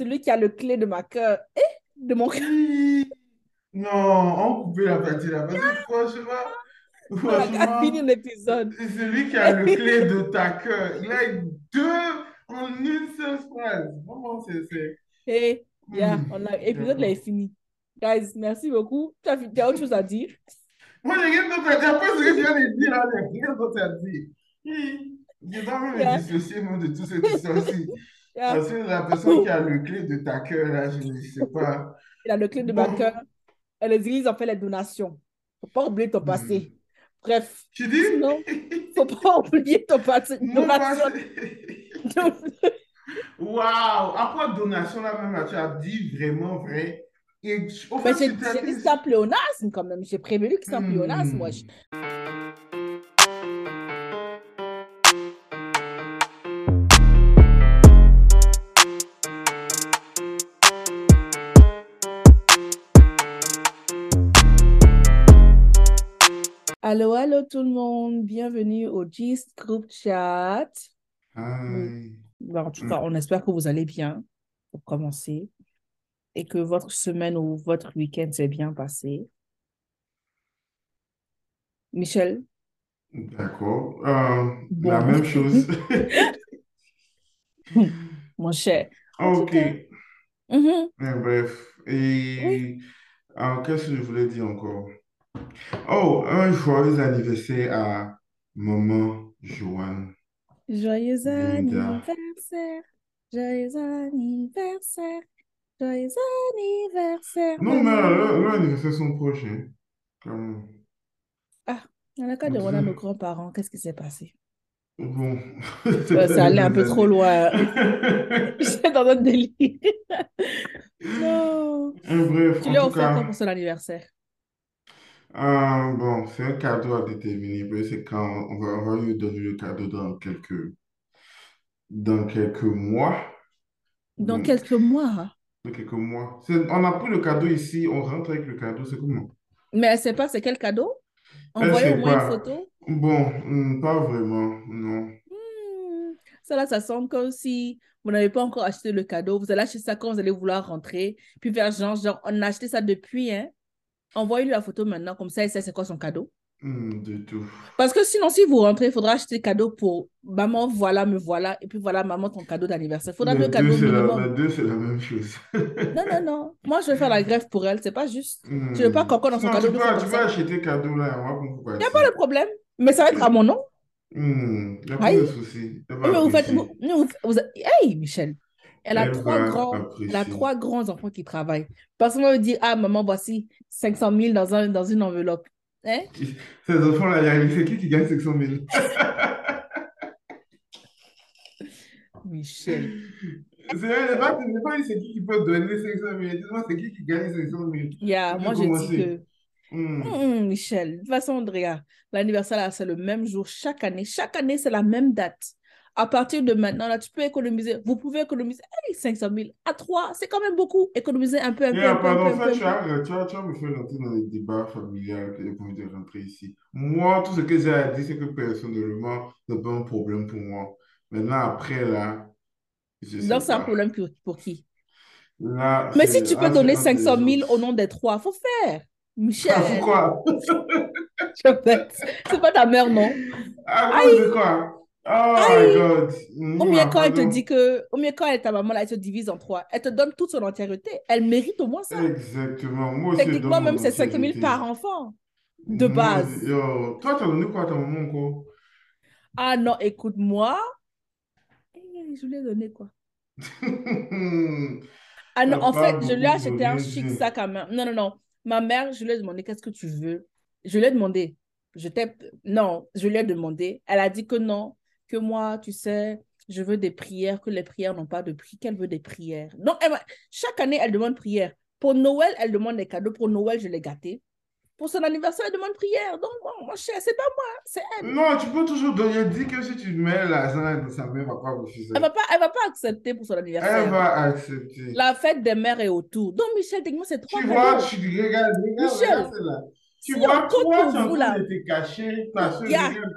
celui qui a le clé de ma cœur. Et de mon cœur. Non, on coupait la partie là. Parce que franchement, On a franchement, fini l'épisode. c'est celui qui a le clé de ta cœur. Il a deux en une seule phrase. Vraiment, c'est. c'est- Et, yeah, Hmm, on a, l'épisode là est fini. Guys, merci beaucoup. Tu as, autre chose à dire? Moi, j'ai rien d'autre à dire. Après ce que tu viens de dire, là, j'ai rien d'autre à dire. Je dois même me dissocier moi, de toute cette histoire-ci. Yeah. Parce que la personne qui a le clé de ta cœur, là, je ne sais pas. Il a le clé de ma cœur. Et les églises ont fait les donations. Faut pas oublier ton passé. Bref, Tu dis? sinon, faut pas oublier ton passé. Mon passé. Waouh! Après donation, là, même, tu as dit vraiment vrai? Et au Mais fait, j'ai dit ça pléonasme quand même. J'ai prévenu que c'est un pléonasme, Hmm. moi. Allô, allô tout le monde. Bienvenue au Gist Group Chat. Hi. En tout cas, on espère que vous allez bien pour commencer et que votre semaine ou votre week-end s'est bien passé. Michel, D'accord. Euh, Bon. La même chose. mon cher. Ok. Eh, bref. Et euh, qu'est-ce que je voulais dire encore? Oh, un joyeux anniversaire à maman Joanne. Joyeux Linda. anniversaire, joyeux anniversaire, joyeux anniversaire. Non, mais leur, anniversaire sont proches. hein. Comme- On a qu'à On demander à dirait- nos grands-parents qu'est-ce qui s'est passé? Bon. Ouais, ça allait un peu trop loin. J'étais dans notre délire. Non. Eh, Bref, Tu lui as offert quoi cas, pour son anniversaire? Euh, bon, c'est un cadeau à déterminer. mais C'est quand on va, on va lui donner le cadeau dans quelques, dans quelques mois. Dans Donc, quelques mois. Dans quelques mois. On a pris le cadeau ici, on rentre avec le cadeau, c'est comment? Mais elle ne sait pas c'est quel cadeau? Sait au moins une photo. Bon, hmm, pas vraiment, non. Hmm, Ça là, ça semble comme si vous n'avez pas encore acheté le cadeau. Vous allez acheter ça quand vous allez vouloir rentrer. Puis faire genre, genre, on a acheté ça depuis, hein. Envoyez-lui la photo maintenant, comme ça, elle sait c'est quoi son cadeau. Du tout. Parce que sinon, si vous rentrez, il faudra acheter cadeau pour maman, voilà, me voilà. Et puis voilà, maman, ton cadeau d'anniversaire. Il faudra deux la, minimum. deux, c'est la même chose. Non, non, non. Moi, je vais faire la greffe pour elle. C'est pas juste. Hmm. Tu veux pas qu'encore dans son Non, cadeau tu fois tu ça? acheter cadeau là, Il n'y a pas de problème. Mais ça va être à mon nom. Hmm, y a pas de souci. Mais vous faites. Vous, vous- vous- hey, Michel. Elle a Elle trois grands, elle a trois grands enfants qui travaillent. Personne ne va dire, ah, maman, voici 500 000 dans, un, dans une enveloppe. Hein? Ces enfants-là, c'est qui qui gagne 500 000? Michel. C'est pas, c'est pas c'est qui qui peut donner 500 000. Dis-moi, c'est qui qui gagne 500 000? Yeah, moi, j'ai dit que. Hmm. Hum, Michel, de toute façon, Andrea, l'anniversaire, c'est le même jour chaque année. Chaque année, c'est la même date. À partir de maintenant, là, tu peux économiser. Vous pouvez économiser hey, 500 000 à 3, c'est quand même beaucoup. Économiser un peu, un peu, Yeah, un peu, un peu, pardon, un peu, tu as, tu as, tu as me fait rentrer dans les débats familiales envie de rentrer ici. Moi, tout ce que j'ai à dire, c'est que personnellement, c'est pas un problème pour moi. Maintenant, après, là, je sais Donc, c'est un problème pour, pour qui? Là, Mais si tu peux donner entre les 500 000 autres. au nom des trois, faut faire. Michel, Ah, pourquoi? C'est pas ta mère, non? À cause de quoi? Oh my. God. Au mieux, quand elle te dit que, au mieux, quand elle est ta maman, là, elle se divise en trois. Elle te donne toute son entièreté. Elle mérite au moins ça. Exactement. Moi aussi, Techniquement, même, c'est 5 000 entièreté. par enfant, de base. yo, toi, t'as donné quoi à ta maman encore? Ah non, écoute-moi. Eh, Je lui ai donné quoi? Ah non, en fait, je lui ai acheté un chic sac à main. Non, non, non. Ma mère, je lui ai demandé qu'est-ce que tu veux? Je lui ai demandé. Je t'ai... Non, je lui ai demandé. Elle a dit que non, que moi, tu sais, je veux des prières, que les prières n'ont pas de prix, qu'elle veut des prières. Donc, elle chaque année, elle demande prière. Pour Noël, elle demande des cadeaux. Pour Noël, je l'ai gâtée. Pour son anniversaire, elle demande prière. Donc, bon, mon cher, c'est pas moi, c'est elle. Non, tu peux toujours donner. Dis que si tu mets l'argent sa elle va pas refuser. Elle va pas, elle va pas accepter pour son Elle anniversaire. va accepter. La fête des mères est autour. Donc, Michel, techniquement, c'est trois Tu vois, tu regarde, regarde, Michel, regarde celle-là. Tu si vois, on compte toi, pour tu es en vous, train là, de te cacher. Ta soeur, Yeah. regarde.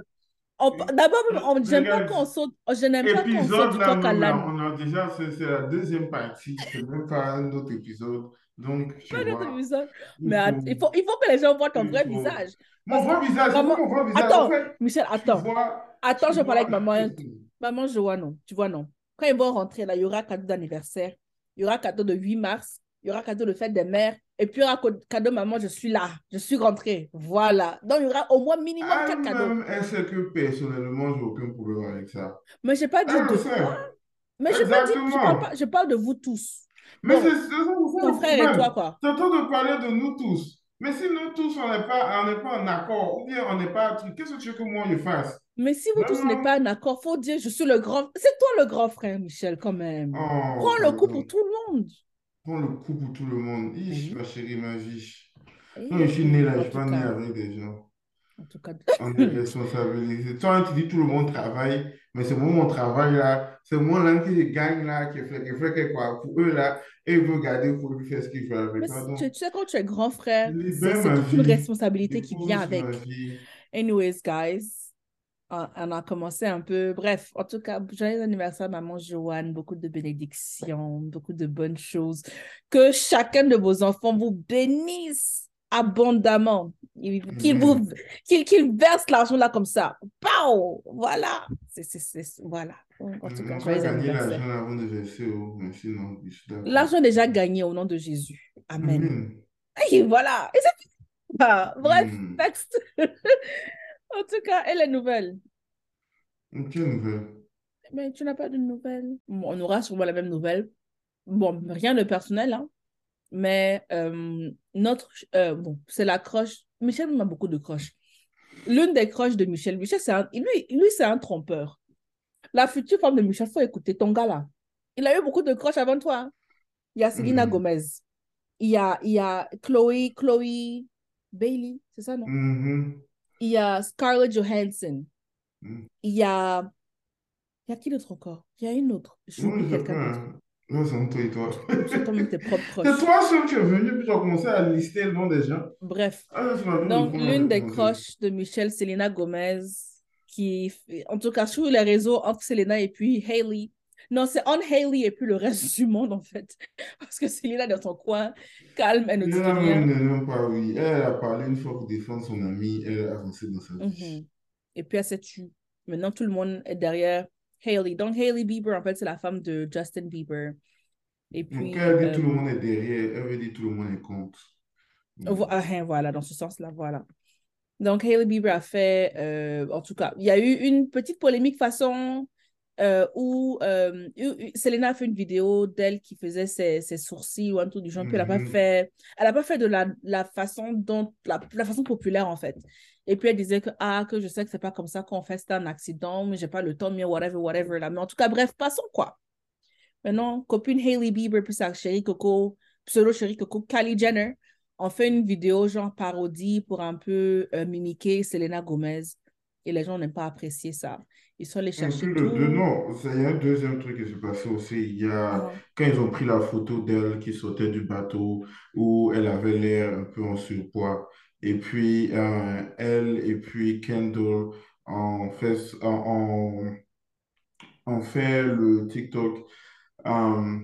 D'abord, je n'aime pas qu'on saute, je n'aime pas qu'on saute Épisode du là, coq à même là, l'âne. on a déjà, c'est c'est la deuxième partie, c'est même pas un autre épisode. Donc, tu Pas vois, visage. Mais il faut, il faut, que les gens voient ton vrai visage. Mon vrai visage, maman, mon vrai visage. En attends, fait, Michel, attends. vois, Attends, je vais parler avec maman. Maman, je vois non. Tu vois non. Quand ils vont rentrer là, il y aura cadeau d'anniversaire, il y aura cadeau de 8 mars, il y aura cadeau de fête des mères, et puis il y aura cadeau maman, je suis là, je suis rentrée. Voilà. Donc il y aura au moins minimum 4 cadeaux. Elle-même, elle sait que personnellement, j'ai aucun problème avec ça? Mais je n'ai pas dit Elle de le toi. Mais je pas dit, je parle pas, je parle de vous tous. Mais c'est ton le frère et toi, quoi. C'est de parler de nous tous. Mais si nous tous, on n'est pas, on n'est pas en accord, ou bien on n'est pas qu'est-ce que tu veux que moi je fasse? Mais si vous tous n'êtes pas en accord, faut dire je suis le grand. C'est toi le grand frère, Michel, quand même. Oh, Prends le coup pour tout le monde. Prends le coup pour tout le monde. Ich, Oui. ma chérie, ma vie. Non, je suis né là, je en suis pas né avec des gens. en tout cas. On est responsabilisé. Toi, tu dis tout le monde travaille, mais c'est moi mon travail là, c'est moi là qui gagne là, qui fait, qui fait quoi pour eux là, et ils veulent garder pour lui faire ce qu'ils veulent avec. Mais Pardon. tu, tu sais, quand tu es grand frère, c'est toute une responsabilité qui vient avec. Anyways, guys, on, a commencé un peu. Bref, en tout cas, joyeux anniversaire, maman Joanne. Beaucoup de bénédictions, beaucoup de bonnes choses. Que chacun de vos enfants vous bénisse abondamment. Il- Qu'il vous, qu'il verse l'argent là comme ça. Pow! Voilà. C'est, voilà. En tout cas, joyeux anniversaire. l'argent oh, déjà gagné au nom de Jésus. Amen. Et voilà. Et c'est Ah, bref, Hmm. en tout cas, et les nouvelles? Quelle nouvelle? Mais tu n'as pas de nouvelles. Bon, on aura sûrement la même nouvelle. Bon, rien de personnel, hein. Mais euh, notre, euh, bon, c'est la croche. Michel m'a beaucoup de croches. L'une des croches de Michel, Michel, c'est un, lui, lui c'est un trompeur. La future femme de Michel, faut écouter ton gars là. Il a eu beaucoup de croches avant toi. hein. Il y a Selena Hmm. Gomez. Il y a, il y a Chloé, Chloé Bailey, c'est ça, non? Mhm. Il y a Scarlett Johansson. Hmm. Il y a. Il y a qui d'autre encore? Il y a une autre. Je quelqu'un sais. d'autre. Ouais, c'est toi et toi. C'est toi-même tes propres C'est croches. toi seul qui es venu, puis tu as commencé à lister le nom des gens. Bref. Ah, Donc, l'une des croches de Michelle, Selena Gomez, qui, en tout cas, sur les réseaux, entre Selena et puis Hailey. Non, c'est on Hailey et puis le reste du monde, en fait. Parce que Selena, dans son coin, calme, elle ne dit rien. même ne l'aime pas, oui. Elle a parlé une fois pour défendre son ami, elle a avancé dans sa vie. Mhm. Et puis, elle s'est tue. Maintenant, tout le monde est derrière Hailey. Donc, Hailey Bieber, en fait, c'est la femme de Justin Bieber. Et Donc, puis, elle dit tout le euh, monde est derrière, elle veut dire tout le monde est contre. vo- ah, hein, voilà, dans ce sens-là, voilà. Donc, Hailey Bieber a fait, euh, en tout cas, il y a eu une petite polémique façon euh, où euh, Selena a fait une vidéo d'elle qui faisait ses, ses sourcils ou un truc du genre, puis elle n'a pas Mhm. fait, elle a pas fait de la, la façon dont, la, la façon populaire en fait. Et puis elle disait que, ah, que je sais que c'est pas comme ça qu'on fait, c'était un accident, mais j'ai pas le temps, mais whatever, whatever, là. Mais en tout cas, bref, passons quoi. Maintenant, copine Hailey Bieber puis sa chérie Coco, pseudo chérie Coco, Kylie Jenner, ont fait une vidéo genre parodie pour un peu euh, mimiquer Selena Gomez. Et les gens n'ont pas apprécié ça. Ils sont allés chercher le, tout. non, il y a un deuxième truc qui s'est passé aussi. Il y a, Ah, quand ils ont pris la photo d'elle qui sortait du bateau, où elle avait l'air un peu en surpoids, et puis euh, elle et puis Kendall ont fait, ont, ont fait le TikTok. Euh,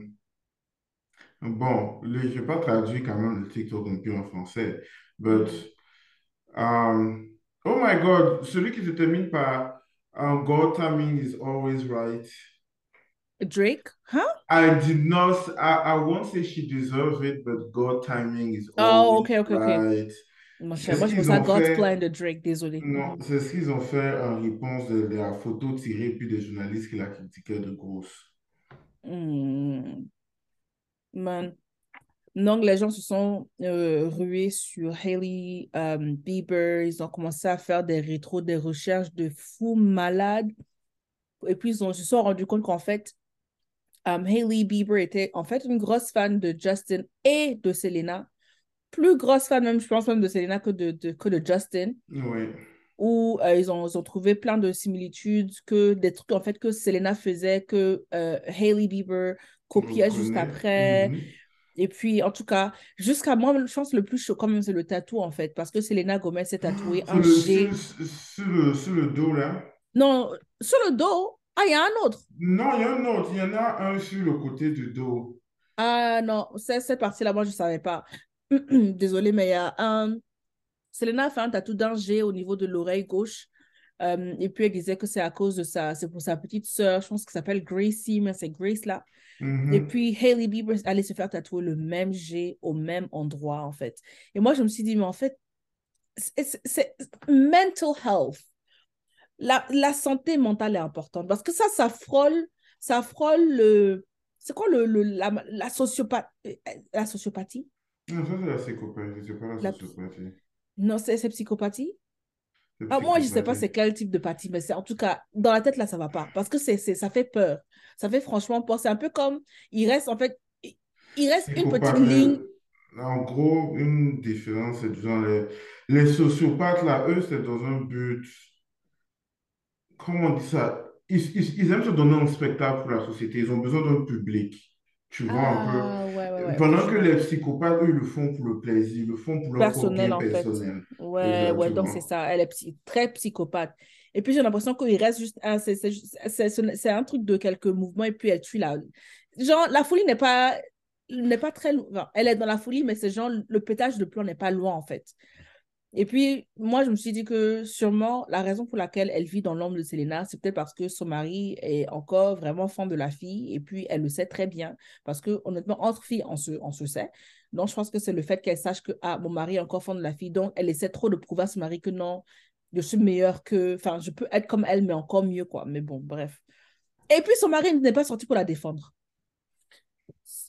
bon, le- je n'ai pas traduit quand même le TikTok un peu en français, but mhm. um, oh my God, celui qui se termine par um, God timing is always right. Drake? Huh? I did not, I, I won't say she deserves it, but God timing is Oh, always ok, ok, ok. right. Ce moi, je pense à ont God's fait. Plan de Drake, désolé. Non, c'est ce qu'ils ont fait en réponse de, de la photo tirée puis des journalistes qui la critiquaient de grosse. Hmm. Man. Donc, les gens se sont euh, rués sur Hailey euh, Bieber. Ils ont commencé à faire des rétros, des recherches de fous malades. Et puis, ils ont, se sont rendus compte qu'en fait, euh, Hailey Bieber était en fait une grosse fan de Justin et de Selena. Plus grosse fan même, je pense même de Selena que de, de- que de Justin. Oui. Où euh, ils ont, ils ont trouvé plein de similitudes, que des trucs en fait que Selena faisait, que euh, Hailey Bieber copiait juste après. Mhm. Et puis, en tout cas, jusqu'à moi, je pense que le plus choquant même, c'est le tatou, en fait, parce que Selena Gomez s'est tatoué Sur un G. sur, sur le, sur le dos là. Non, sur le dos. Ah, il y a un autre. Non, il y a un autre. Il y en a un sur le côté du dos. Ah non, cette partie-là, moi, je ne savais pas. Désolée, mais il y a un... Selena a fait un tatou d'un G au niveau de l'oreille gauche. Euh, et puis, elle disait que c'est à cause de ça. C'est pour sa petite sœur, je pense que s'appelle Gracie, mais c'est Grace là. Mhm. Et puis, Hailey Bieber allait se faire tatouer le même G au même endroit, en fait. Et moi, je me suis dit, mais en fait, c'est mental health. La, la, santé mentale est importante parce que ça, ça frôle, ça frôle le. C'est quoi le, le la, la, sociopathie la sociopathie? Non, ça, c'est la psychopathie. C'est pas la, La- sociopathie. Non, c'est psychopathie Ah, moi, je sais pas c'est quel type de pathie, mais c'est en tout cas, dans la tête, là, ça va pas. Parce que c'est, ça fait peur. Ça fait franchement peur. C'est un peu comme, il reste, en fait, il- il reste une petite ligne. En gros, une différence, c'est disons, les, les sociopathes, là, eux, c'est dans un but. Comment on dit ça? Ils, ils- ils aiment se donner un spectacle pour la société. Ils ont besoin d'un public. Tu vois un peu? Ouais, Pendant que les psychopathes, eux, le font pour le plaisir, le font pour leur Personnel, en fait. personnel. Ouais, ouais, donc c'est ça. Elle est psy- très psychopathe. Et puis, j'ai l'impression qu'il reste juste un, c'est, un truc de quelques mouvements et puis elle tue la. Genre, la folie n'est pas, n'est pas très loin. Enfin, elle est dans la folie, mais c'est genre, le pétage de plomb n'est pas loin, en fait. Et puis, moi, je me suis dit que sûrement, la raison pour laquelle elle vit dans l'ombre de Selena, c'est peut-être parce que son mari est encore vraiment fan de la fille. Et puis, elle le sait très bien. Parce que, honnêtement, entre filles, on se, on se sait. Donc, je pense que c'est le fait qu'elle sache que, ah, mon mari est encore fan de la fille. Donc, elle essaie trop de prouver à son mari que non, je suis meilleure que. Enfin, je peux être comme elle, mais encore mieux, quoi. Mais bon, bref. Et puis, son mari n'est pas sorti pour la défendre.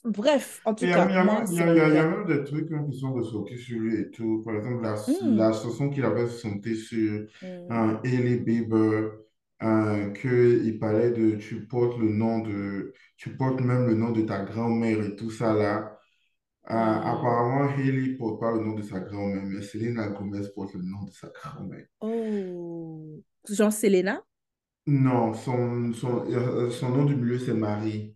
Bref, en tout cas, il y a moi, même, il y c'est a- mon il y a- il y a gars. même des trucs hein, qui sont ressortis sur lui et tout. Par exemple, la, Hmm, la chanson qu'il avait chantée sur un Hailey Bieber, euh, qu'il parlait de tu portes le nom de, tu portes même le nom de ta grand-mère et tout ça là. Euh, Hmm. apparemment, Hailey porte pas le nom de sa grand-mère, mais Selena Gomez porte le nom de sa grand-mère. Oh. Genre Selena? Non, son, son, euh, son nom du milieu, c'est Marie.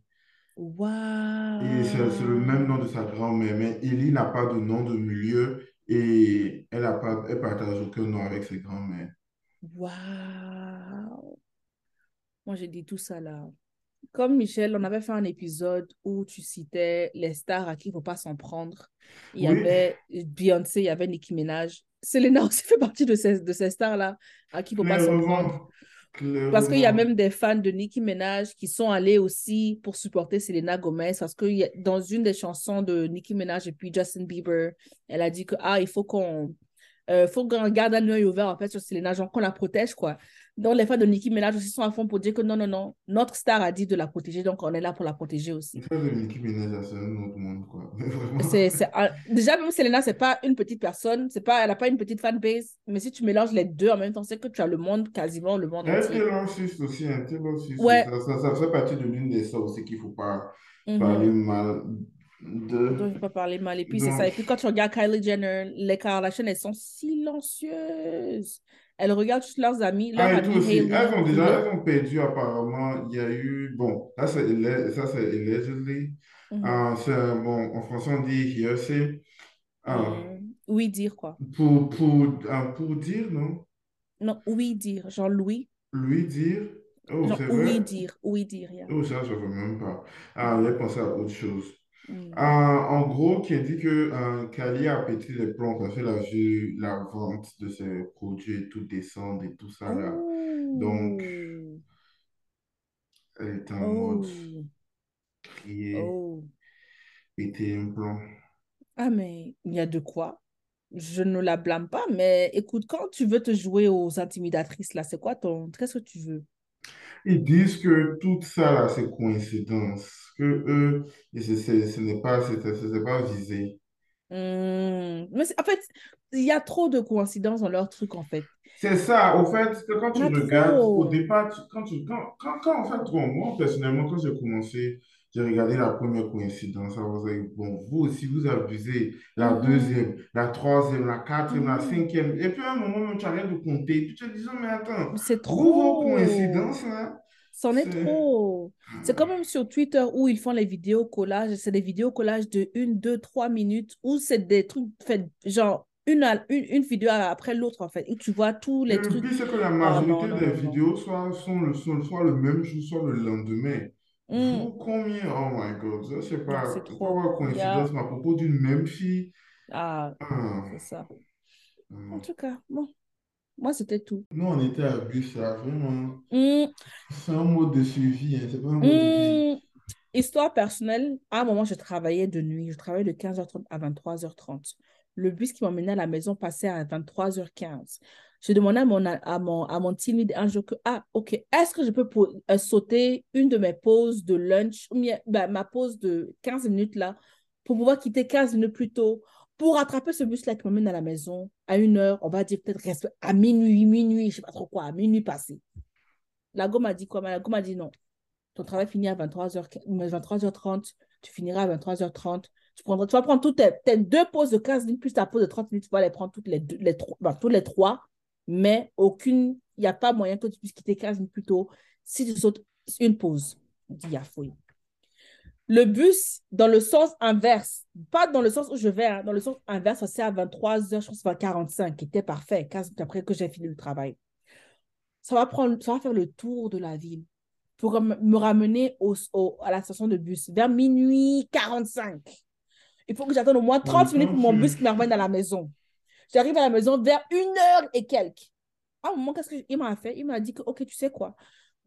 Et c'est le même nom de sa grand-mère, mais Ellie n'a pas de nom de milieu et elle pas, elle partage aucun nom avec ses grands-mères. Waouh. Moi, j'ai dit tout ça là. Comme Michel, on avait fait un épisode où tu citais les stars à qui il ne faut pas s'en prendre. Il y Oui, avait Beyoncé, il y avait Nicki Minaj. Selena aussi fait partie de ces, de ces stars-là à qui il ne faut pas s'en prendre. Parce qu'il y a même des fans de Nicki Minaj qui sont allés aussi pour supporter Selena Gomez. Parce que dans une des chansons de Nicki Minaj et puis Justin Bieber, elle a dit que ah, il faut qu'on euh, garde un œil ouvert en fait sur Selena, genre qu'on la protège quoi. Donc les fans de Nicki Minaj aussi sont à fond pour dire que non, non, non, notre star a dit de la protéger, donc on est là pour la protéger aussi. Ça, de Nicki Minaj, c'est un autre monde, quoi. C'est, un- déjà, même Selena, c'est pas une petite personne, c'est pas, elle n'a pas une petite fanbase, mais si tu mélanges les deux en même temps, c'est que tu as le monde, quasiment le monde entier. Taylor Swift aussi, hein, Taylor Swift, Ouais. ça, ça, ça fait partie de l'une des stars aussi qu'il ne faut pas Mhm. parler mal Donc, de. je ne pas parler mal. Et puis, c'est ça. Donc, Et puis, quand tu regardes Kylie Jenner, les Kardashian, elles sont silencieuses. Elles regardent juste leurs amis, leur Ah, amie aussi. Elles ont déjà, elles ont perdu apparemment. Il y a eu, bon, là c'est alle- ça c'est allegedly. Mhm. Ah, c'est, bon, en français on dit hearsay. Mm. Oui, dire quoi. pour, pour, ah, pour dire, non? Non, oui, dire. Genre Louis. Lui dire? Oh, Genre oui, vrai? dire. Oui, dire. yeah. Oh, ça, je ne veux même pas. Ah, j'ai pensé à autre chose. Mm. Ah, en gros, qui a dit que euh, Kali a pété les plombs parce qu'elle a vu la vente de ses produits et tout descendre et tout ça là. Donc, Oh. elle est en mode Oh. crier, Oh. péter un plomb. Ah, mais il y a de quoi? Je ne la blâme pas, mais écoute, quand tu veux te jouer aux intimidatrices, là, c'est quoi ton... Qu'est-ce que tu veux? Ils disent que tout ça là, c'est coïncidence. Que eux, ce n'est pas, pas visé. Hmm, Mais en fait, il y a trop de coïncidences dans leur truc, en fait. C'est ça, au fait, quand tu regardes, au trop. départ, tu- quand tu, quand, quand, quand, en fait, bon, moi, personnellement, quand j'ai commencé, j'ai regardé la première coïncidence, bon, vous aussi, vous abusez, la Mhm, deuxième, la troisième, la quatrième, la mhm. cinquième, et puis à un moment, même, tu arrêtes de compter, tu te dis, mais attends, C'est vous, vos trop. coïncidences, là, C'en est trop. C'est comme même sur Twitter où ils font les vidéos collages. C'est des vidéos collages de une, deux, trois minutes où c'est des trucs faits, genre, une, une, une vidéo après l'autre, en fait, et tu vois tous les le trucs. pire, c'est que la non, majorité non, des non, vidéos soit, sont le, sont soit le même jour, soit le lendemain. Hmm. Vous, combien? Oh my God, je sais pas. c'est Pourquoi trop. avoir Il y a... coïncidence mais à propos d'une même fille? Ah, Ah, c'est ça. En tout cas, bon, moi, c'était tout. Nous, on était à bus, là, vraiment. Hmm. C'est un mode de suivi, hein, c'est pas un mode de vie. Hmm. Histoire personnelle, à un moment, je travaillais de nuit. Je travaillais de 15h30 à 23h30. Le bus qui m'emmenait à la maison passait à 23h15. Je demandais à mon, à mon, à mon team lead un jour que, ah, OK, est-ce que je peux euh, sauter une de mes pauses de lunch, ou bien, ben, ma pause de 15 minutes là, pour pouvoir quitter 15 minutes plus tôt, pour rattraper ce bus-là qui m'emmène à la maison à une heure, on va dire peut-être à minuit, minuit, je sais pas trop quoi, à minuit passé. La go m'a dit quoi? La go m'a dit non. Ton travail finit à 23h, 23h30, tu finiras à 23h30. Tu, prendras, tu vas prendre toutes tes, deux pauses de 15 minutes plus ta pause de 30 minutes, tu vas les prendre toutes les, deux, les, trois, tous les trois, mais aucune, il n'y a pas moyen que tu puisses quitter 15 minutes plus tôt si tu sautes une pause. Dit, il y a fouille. Le bus, dans le sens inverse, pas dans le sens où je vais, hein, dans le sens inverse, c'est à 23h, je pense que c'est à 45, qui était parfait, 15 minutes après que j'ai fini le travail. Ça va, prendre, ça va faire le tour de la ville pour me ramener au, au, à la station de bus vers minuit 45. Il faut que j'attende au moins 30 minutes pour mon bus qui me ramène à la maison. J'arrive à la maison vers une heure et quelques. À un moment, qu'est-ce qu'il m'a fait? Il m'a dit que, OK, tu sais quoi?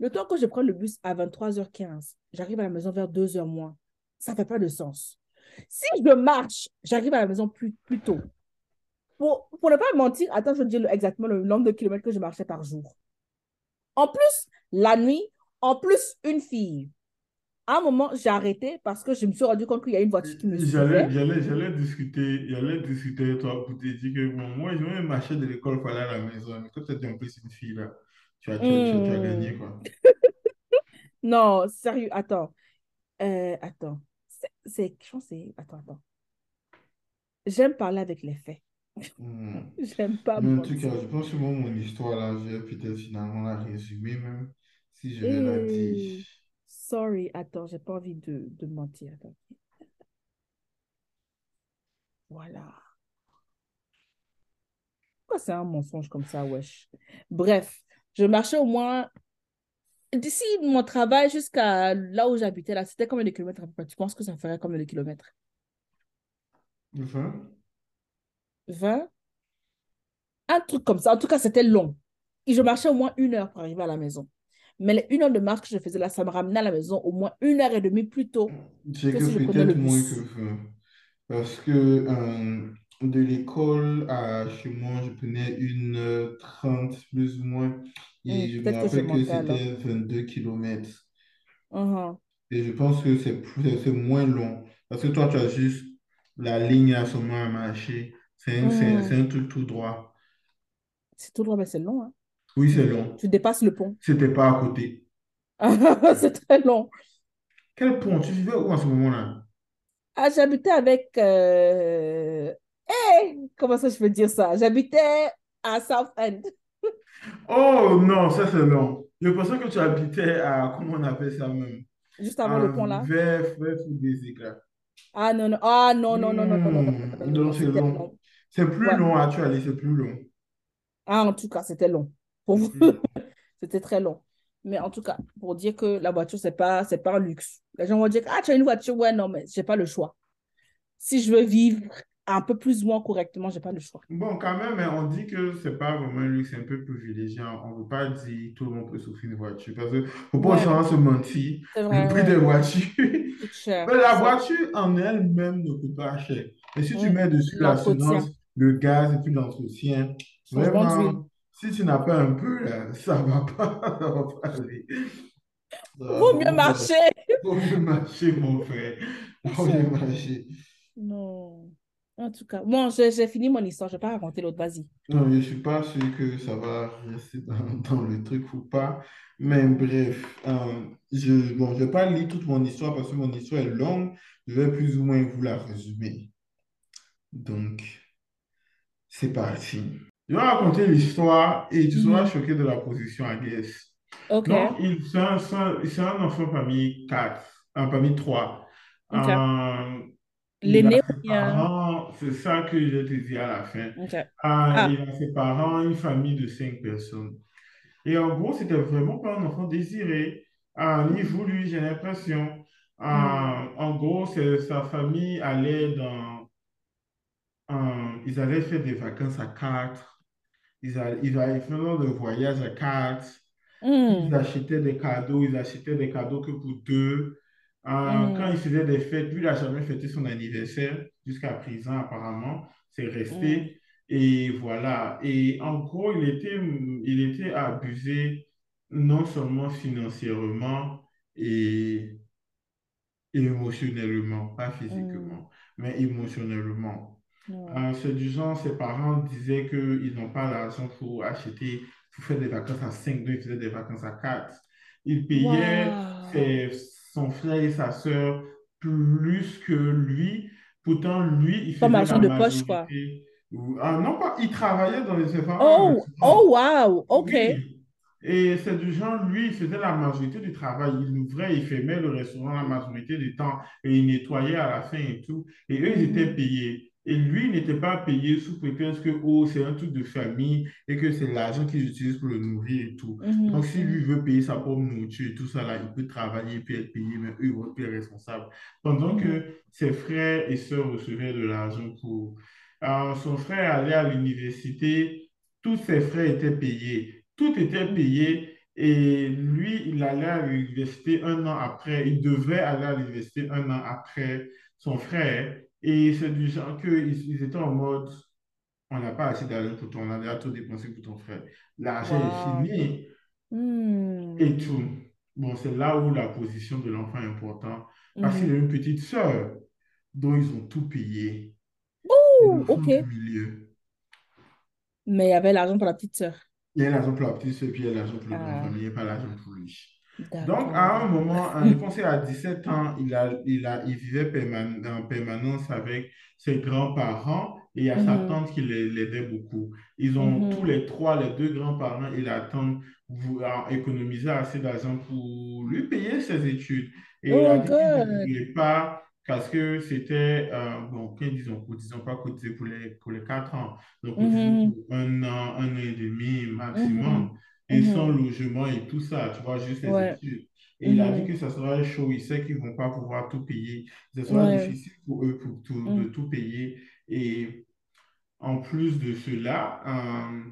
Le temps que je prends le bus à 23h15, j'arrive à la maison vers 2h moins. Ça ne fait pas de sens. Si je marche, j'arrive à la maison plus, plus tôt. Pour, pour ne pas mentir, attends, je vais dire exactement le nombre de kilomètres que je marchais par jour. En plus, la nuit, en plus, une fille. À un moment, j'ai arrêté parce que je me suis rendu compte qu'il y a une voiture qui me suivait. j'allais, discuter, j'allais discuter avec toi pour te dire que bon, moi, je vais marcher de l'école pour aller à la maison. Mais quand tu es en plus une fille là, tu as, tu as, as gagné Hmm. quoi. Non, sérieux, attends. Euh, attends. C'est, je pense c'est, attends, attends. J'aime parler avec les faits. Hmm. J'aime pas Mais en tout cas, je pense que moi, mon histoire là, je vais peut-être finalement la résumer même si je vais la dire. Eh, sorry, attends, j'ai pas envie de, de mentir. Attends. Voilà. Pourquoi c'est un mensonge comme ça, wesh? Bref, je marchais au moins d'ici mon travail jusqu'à là où j'habitais, là, c'était combien de kilomètres à peu près? Tu penses que ça ferait combien de kilomètres? Enfin, 20? Un truc comme ça. En tout cas, c'était long. Et je marchais au moins une heure pour arriver à la maison. Mais les une heure de marche que je faisais là, ça me ramenait à la maison au moins une heure et demie plus tôt c'est que que si peut-être moins que bus. 20. Parce que euh, de l'école à chez moi, je prenais une heure trente plus ou moins. Et je me que rappelle que c'était 22 kilomètres. Mhm. Et je pense que c'est moins long. Parce que toi, tu as juste la ligne à ce moment à marcher. C'est un, Mhm. un truc tout droit. C'est tout droit, mais c'est long. Hein. Oui, c'est long. tu dépasses le pont. C'était pas à côté. C'est très long. Quel pont? Tu vivais où à ce moment-là? Ah, j'habitais avec... euh, Hey, comment ça, je peux dire ça? J'habitais à South End. oh non, ça c'est long. Je pensais que tu habitais à, comment on appelle ça même? Juste avant le pont là. Vers, vers des Ah non, non, ah non, non, non, non, non, non. non, non, non c'est long. long. C'est plus ouais. long à actuellement, c'est plus long. Ah, en tout cas, c'était long. Pour vous, c'était très long. Mais en tout cas, pour dire que la voiture, c'est pas, c'est pas un luxe. Les gens vont dire, ah, tu as une voiture, ouais, non, mais j'ai pas le choix. Si je veux vivre un peu plus ou moins correctement, j'ai pas le choix. Bon, quand même, on dit que c'est pas vraiment un luxe, c'est un peu privilégié. On ne veut pas dire tout le monde peut s'offrir une voiture. Parce que faut pas Ouais, se mentir. Le prix des ouais. voitures. Coûte cher, Mais la voiture en elle-même ne coûte pas cher. Et si tu mets dessus l'assurance, l'entretien, le gaz et puis l'entretien, vraiment, si tu n'as pas un peu, là, ça va pas, ça va pas aller. Vaut mieux marcher. Faut mieux marcher, mon frère. Faut mieux marcher. Non. En tout cas, bon, j'ai fini mon histoire. Je vais pas raconter l'autre. Vas-y. Non, je suis pas sûr que ça va rester dans, dans le truc ou pas. Mais bref, euh, je, bon, je vais pas lire toute mon histoire parce que mon histoire est longue. Je vais plus ou moins vous la résumer. Donc, c'est parti. Je vais raconter l'histoire et tu seras Mhm. choqué de la position à guess. OK. Donc, c'est un, un- enfant famille 4, un famille 3. OK. Euh, L'aîné c'est ça que je te dis à la fin. Ah, Ah. il a ses parents, une famille de cinq personnes. Et en gros, c'était vraiment pas un enfant désiré, ah, ni voulu, j'ai l'impression. Mm, Ah, en gros, c'est, sa famille allait dans, ils allaient faire des vacances à quatre, ils allaient, ils allaient faire des voyages à quatre, ils mm, achetaient des cadeaux, ils achetaient des cadeaux que pour deux. Euh, quand ils mm, faisaient des fêtes, lui, il n'a jamais fêté son anniversaire jusqu'à présent, apparemment. C'est mm, resté. Et voilà. Et en gros, il était, il était abusé non seulement financièrement et et émotionnellement, pas mm, physiquement, mais émotionnellement. mm. Euh, c'est du genre, ses parents disaient qu'ils n'ont pas l'argent pour acheter, pour faire des vacances à 5 2 ils faisaient des vacances à 4. Ils payaient ses- son frère et sa sœur plus que lui. Pourtant, lui, il Comme faisait argent la de poche, quoi. Ah, non, pas, il travaillait dans les un Oh, oh, wow. OK. Oui, et c'est du genre, lui, il faisait la majorité du travail. Il ouvrait, il fermait le restaurant la majorité du temps et il nettoyait à la fin et tout. Et eux, ils étaient Mhm, payés. Et lui, il n'était pas payé sous prétexte que, oh, c'est un truc de famille et que c'est l'argent qu'ils utilisent pour le nourrir et tout. Donc, mhm, si lui veut payer sa propre nourriture et tout ça, là, il peut travailler et puis être payé, mais eux, ils vont être plus responsables. Pendant que ses frères et sœurs recevaient de l'argent pour... Alors, son frère allait à l'université, tous ses frais étaient payés tout était payé et lui, il allait à l'université un an après. Il devait aller à l'université un an après son frère. Et c'est du genre qu'ils ils étaient en mode, on n'a pas assez d'argent pour toi, on a déjà tout dépensé pour ton frère. L'argent est fini et Hmm, tout. Bon, c'est là où la position de l'enfant est importante parce qu'il a une petite sœur dont ils ont tout payé. Ouh, OK. milieu. Mais il y avait l'argent pour la petite sœur. Il y a l'argent pour la petite sœur, puis il y a l'argent pour le grand Ah, famille, il n'y a pas l'argent pour lui. Donc, à un moment, je pense à 17 ans, il a, il a, il vivait en permanence avec ses grands-parents et il y a sa Mhm, tante qui l'aidait beaucoup. Ils ont tous mhm. les trois, les deux grands-parents et la tante, vou- ont économisé assez d'argent pour lui payer ses études. Et il a Oh, dit qu'il ne good. voulait pas parce que c'était, euh, bon, ils n'ont pas cotisé pour les, pour les quatre ans, pour Mhm, un an, un an et demi maximum et son mhm. logement et tout ça, tu vois, juste les Ouais. études. Et il a dit mhm, que ça sera chaud, il sait qu'ils ne vont pas pouvoir tout payer. Ce sera Ouais. difficile pour eux pour tout- de mhm, tout payer. Et en plus de cela, euh,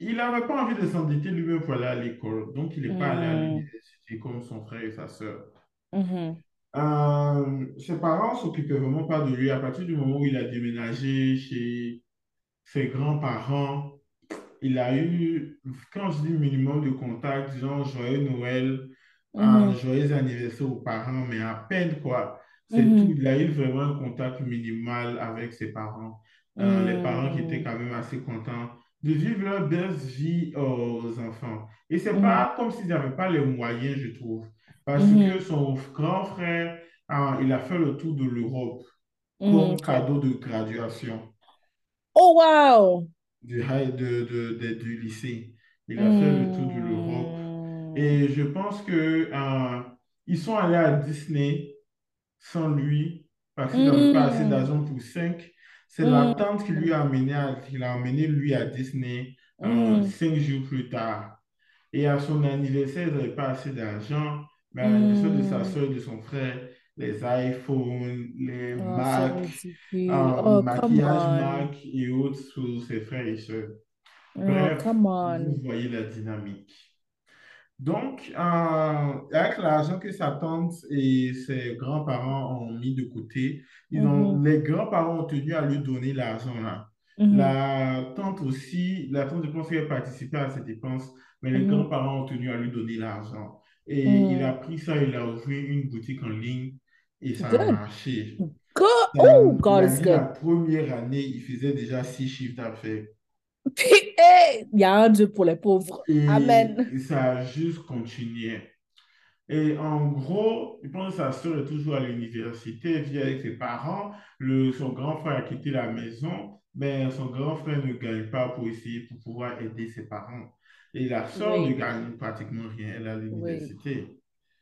il n'avait pas envie de s'endetter lui-même pour aller à l'école. Donc, il n'est pas allé à l'université comme son frère et sa sœur. mhm, Euh, ses parents s'occupaient vraiment pas de lui à partir du moment où il a déménagé chez ses grands-parents. Il a eu, quand je dis minimum de contact, genre joyeux Noël, un mhm, joyeux anniversaire aux parents, mais à peine quoi. C'est tout. mhm, Il a eu vraiment un contact minimal avec ses parents. Euh, les parents qui étaient mhm, quand même assez contents de vivre leur belle vie aux enfants. Et c'est mhm, pas comme s'ils n'avaient pas les moyens, je trouve. Parce que mhm, son grand frère, euh, il a fait le tour de l'Europe mhm, comme cadeau de graduation Oh, wow. Du, high- de, de- de- du lycée. Il a fait le tour de l'Europe. Hmm, Et je pense que euh, ils sont allés à Disney sans lui parce qu'ils n'avaient pas assez hmm, d'argent pour cinq. C'est la hmm, tante qui lui a amené, à- qui l'a emmené lui à Disney euh, cinq jours plus tard. Et à son anniversaire, ils n'avaient pas assez d'argent. Mais à l'anniversaire de sa soeur et de son frère, les iPhones, les Oh, ridicule. euh, Oh, come maquillage on. Mac et autres pour ses frères et sœurs. Oh, Bref, vous voyez la dynamique. Donc, euh, avec l'argent que sa tante et ses grands-parents ont mis de côté, ils ont, Mhm, les grands-parents ont tenu à lui donner l'argent là. mhm, La tante aussi, la tante, je pense qu'elle participait à ces dépenses, mais les mhm, grands-parents ont tenu à lui donner l'argent. Et il a pris ça, il a ouvert une boutique en ligne et ça a Good. marché. Good. Ça- Oh, God is dit la good. première année, il faisait déjà six chiffres d'affaires. Puis, hey, il y a un Dieu pour les pauvres. Et Amen. ça a juste continué. Et en gros, je pense que sa soeur est toujours à l'université, elle vit avec ses parents. Le, son grand frère a quitté la maison, mais son grand frère ne gagne pas pour essayer, pour pouvoir aider ses parents. Et la soeur ne gagne pratiquement rien, elle est à oui. l'université.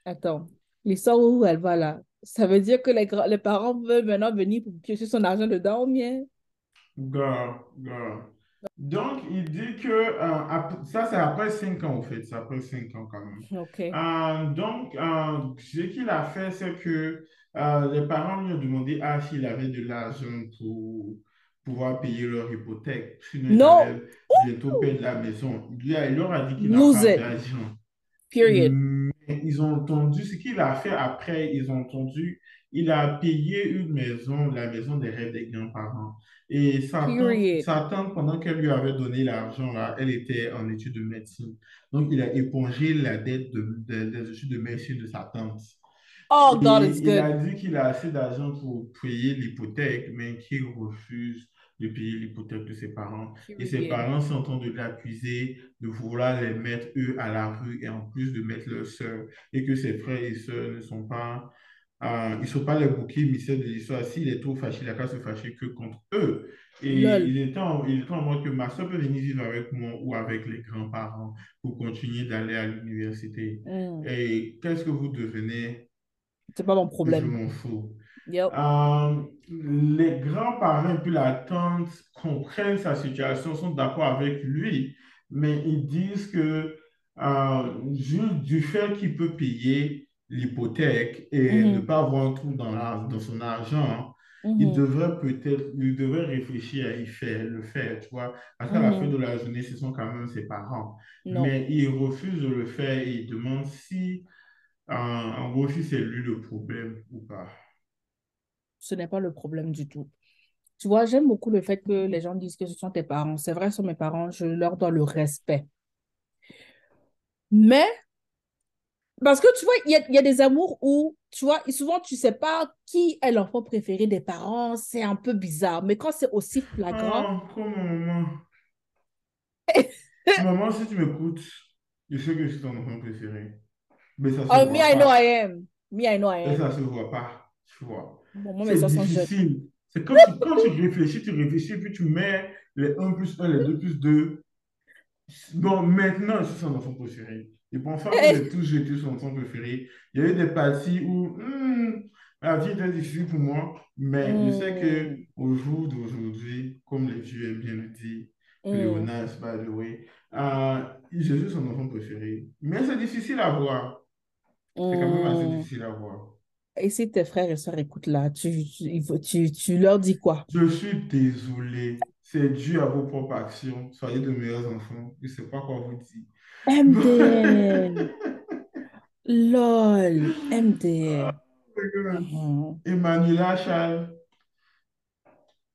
Attends. L'histoire où elle va là? Ça veut dire que les, les parents veulent maintenant venir pour piocher son argent dedans ou bien? Grave, grave. Donc, il dit que euh, ça, c'est après 5 ans, en fait. C'est après 5 ans, quand même. OK. Euh, donc, euh, ce qu'il a fait, c'est que les parents lui ont demandé ah, s'il avait de l'argent pour pouvoir payer leur hypothèque. Sinon, Non. bientôt perdre la maison. Il, a- il leur a dit qu'il n'a pas d'argent. Period. Ils ont entendu ce qu'il a fait après, ils ont entendu, il a payé une maison, la maison des rêves des grands-parents. Et sa tante, Period. sa tante, pendant qu'elle lui avait donné l'argent, là, elle était en études de médecine. Donc, il a épongé la dette de- de- des études de médecine de sa tante. Oh, God, it's il a good. dit qu'il a assez d'argent pour payer l'hypothèque, mais qu'il refuse de payer l'hypothèque de ses parents. Et ses parents sont en train de l'accuser de vouloir les mettre, eux, à la rue et en plus de mettre leurs sœurs. Et que ses frères et sœurs ne sont pas, euh, ils sont pas les boucs émissaires de l'histoire. S'il est trop fâché, il n'a qu'à se fâcher que contre eux. Et Lol. il était en, il était en mode que ma soeur peut venir vivre avec moi ou avec les grands-parents pour continuer d'aller à l'université. Mm. Et qu'est-ce que vous devenez? C'est pas mon Je problème. m'en fous. Yep. Euh, les grands-parents et puis la tante comprennent sa situation, sont d'accord avec lui, mais ils disent que euh, juste du fait qu'il peut payer l'hypothèque et ne Mhm. pas avoir un trou dans, la- dans son argent, il Mhm. devrait peut-être, il devrait réfléchir à y faire, le faire, tu vois, parce qu'à la fin Mhm. de la journée, ce sont quand même ses parents. Non. Mais il refuse de le faire et il demande si, euh, en gros, si c'est lui le problème ou pas. Ce n'est pas le problème du tout. Tu vois, j'aime beaucoup le fait que les gens disent que ce sont tes parents. C'est vrai, ce sont mes parents, je leur dois le respect. Mais, parce que tu vois, il y a, y a des amours où, tu vois, souvent tu sais pas qui est l'enfant préféré des parents, c'est un peu bizarre. Mais quand c'est aussi flagrant, Oh, maman? Maman, si tu m'écoutes, je sais que je suis ton enfant préféré. Mais ça se oh, me, voit I know pas. I am. Me, I know I Et am. ça se voit pas, tu vois. Bon, C'est difficile. C'est quand tu, quand tu réfléchis, tu réfléchis, puis tu mets les 1 plus 1, les 2 plus 2. Bon, maintenant, je suis son enfant préféré. Et pensant que j'ai toujours été son enfant préféré, il y a eu des parties où hmm, la vie était difficile pour moi, mais je sais que Hmm, au jour d'aujourd'hui, comme les vieux aiment bien le dire, hmm, Léonas, by the way, euh, son enfant préféré. Mais c'est difficile à voir. C'est quand même assez hmm. difficile à voir. Et si tes frères et sœurs écoutent là, tu, tu, tu, tu leur dis quoi? Je suis désolé. C'est dû à vos propres actions. Soyez de meilleurs enfants. Je ne sais pas quoi vous dire. MDL. LOL. MDL. Mhm. Emmanuela Charles,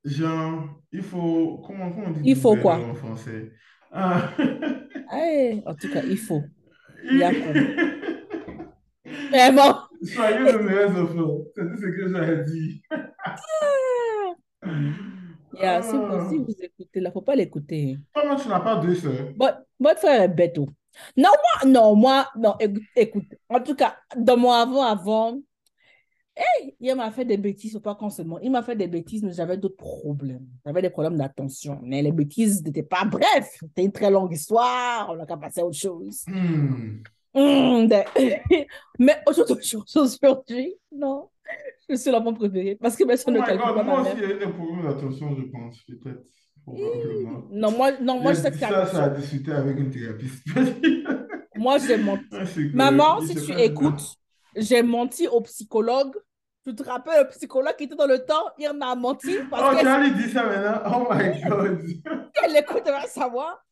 Jean, il faut. Comment, comment on dit Il faut quoi? en français? Ah. Eh, en tout cas, il faut. Il- Yacoub. Vraiment. Soyez de meilleurs enfants. C'est tout ce que j'ai dit. Yeah, si vous, Ah. si vous écoutez là, faut pas l'écouter. Comment tu n'as pas deux sœurs? Votre, frère est bête. oh. Non, moi, non, moi, non, écoute. En tout cas, dans mon avant, avant, hey, il m'a fait des bêtises, faut pas qu'on se mente. Il m'a fait des bêtises, mais j'avais d'autres problèmes. J'avais des problèmes d'attention. Mais les bêtises n'étaient pas. Bref, c'était une très longue histoire. On a qu'à passer à autre chose. Hmm. Hmm, de- Mais aujourd'hui, non, je suis l'enfant préféré parce que Oh personne ne my calcule pas moi aussi, il y a des problèmes d'attention, je pense, peut-être, probablement. Non, moi, non, moi, je sais que ça, ça a discuté avec une thérapeute. Moi, j'ai menti. Maman, si tu écoutes, j'ai menti au psychologue. Tu te rappelles, le psychologue qui était dans le temps, il m'a menti parce Oh, Charlie dit ça maintenant. Oh my God. elle écoute, elle va savoir.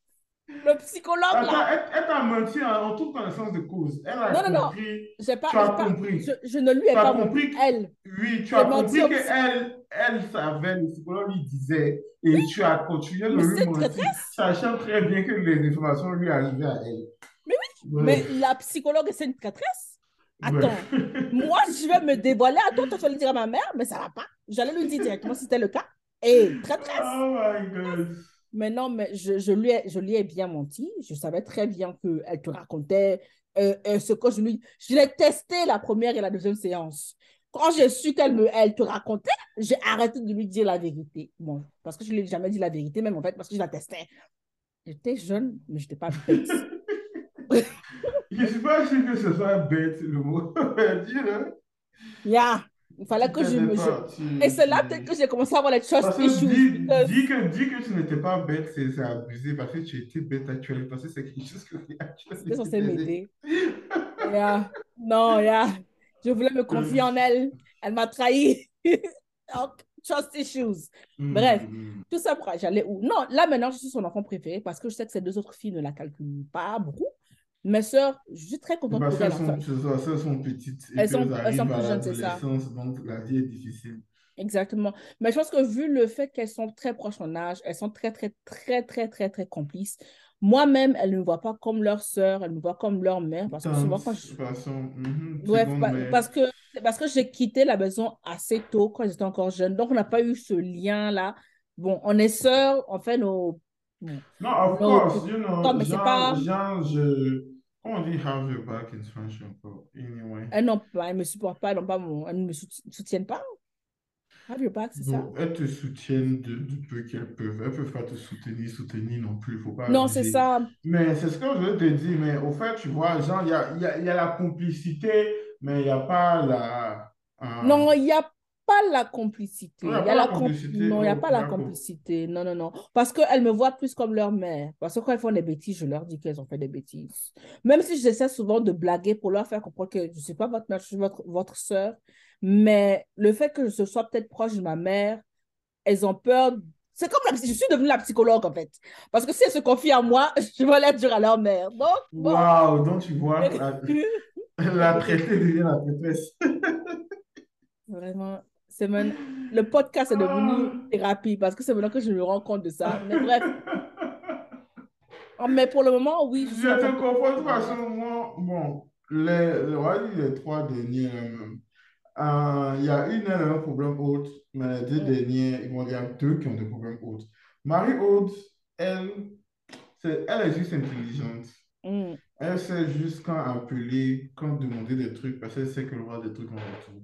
Le psychologue, Attends, là, elle, elle t'a menti en, en toute connaissance de cause. Elle a non, non, non, compris. pas, Tu as pas- compris. je, je ne lui ai Tu as pas compris que- elle. Oui, tu as compris qu'elle elle savait, le psychologue lui disait, et tu as continué de lui c'est une mentir, traîtresse. sachant très bien que les informations lui arrivaient à elle. Mais oui. Mais la psychologue, c'est une traîtresse. Attends, moi, je vais me dévoiler. Attends, toi, tu vas le dire à ma mère, mais ça va pas. J'allais lui dire directement si c'était le cas. Et traîtresse. Oh my God. Mais non, mais je, je lui ai, je lui ai bien menti. Je savais très bien qu'elle te racontait euh, euh, ce que je lui... Je l'ai testé la première et la deuxième séance. Quand j'ai su qu'elle me, elle te racontait, j'ai arrêté de lui dire la vérité. Bon, parce que je ne lui ai jamais dit la vérité, même en fait, parce que je la testais. J'étais jeune, mais je n'étais pas bête. Je ne suis pas sûr que ce soit bête le mot. Dis-le. Yeah. Il fallait Tu que je me... pas. Et Tu, c'est là que tu... j'ai commencé à avoir les que issues. dis, dis que, dis que tu n'étais pas bête, c'est abusé parce que tu étais bête actuellement. Parce que c'est quelque chose que C'était actuellement censé m'aider. Yeah. Non, yeah. Je voulais me confier en elle. Elle m'a trahi. Donc, trust issues. Bref, Hmm. tout ça, j'allais où? Non, là maintenant, je suis son enfant préféré parce que je sais que ces deux autres filles ne la calculent pas beaucoup. Mes sœurs, je suis très contente Parce pour elles. sont, elles sont petites et elles sont, qu'elles elles sont plus jeunes, c'est ça. donc la vie est difficile. Exactement. Mais je pense que vu le fait qu'elles sont très proches en âge, elles sont très, très, très, très, très, très complices. Moi-même, elles ne me voient pas comme leur sœur, elles me voient comme leur mère. Parce que souvent, quand je... façon, Ouais, seconde pa- mère. parce que, parce que j'ai quitté la maison assez tôt, quand j'étais encore jeune. Donc, on n'a pas eu ce lien-là. Bon, on est sœurs, on fait nos... bon, No, of nos course, you know, non, mais c'est genre, pas... genre, je... Comment on dit have your back in French encore? Anyway. Elles n'ont pas, elles me supportent pas, elles n'ont pas mon... elles ne me sout- soutiennent pas. Have your back, c'est ça? Elles te soutiennent de- du peu qu'elles peuvent. Elles peuvent pas te soutenir, soutenir non plus, faut pas Non, c'est ça. Mais c'est ce que je veux te dire, mais au fait, tu vois, genre, il y a, y a, y a la complicité, mais il n'y a pas la... euh, Non, il n'y a pas la complicité. il n'y a la. Non, il n'y a oh, pas la d'accord. complicité. Non, non, non. Parce qu'elles me voient plus comme leur mère. Parce que quand elles font des bêtises, je leur dis qu'elles ont fait des bêtises. Même si j'essaie souvent de blaguer pour leur faire comprendre que je ne suis pas votre mère, je suis votre, votre soeur. Mais le fait que je sois peut-être proche de ma mère, elles ont peur. C'est comme la... je suis devenue la psychologue, en fait. Parce que si elles se confient à moi, je vais leur dire à leur mère. Donc, bon. Waouh, donc tu vois, la, la traitée devient la prêtresse. Vraiment, c'est maintenant- le podcast est devenu thérapie parce que c'est maintenant que je me rends compte de ça. Mais bref, mais pour le moment, oui, je Je te de- comprends de toute façon, moi, bon, les, les, on va dire les trois derniers, euh, euh, il y a une, elle a un problème autre, mais les deux Mm. derniers, il y a deux qui ont des problèmes autres. Marie-Aude, elle, c'est, elle est juste intelligente. Mm, Elle sait juste quand appeler, quand demander des trucs, parce qu'elle sait qu'elle aura des trucs en retour.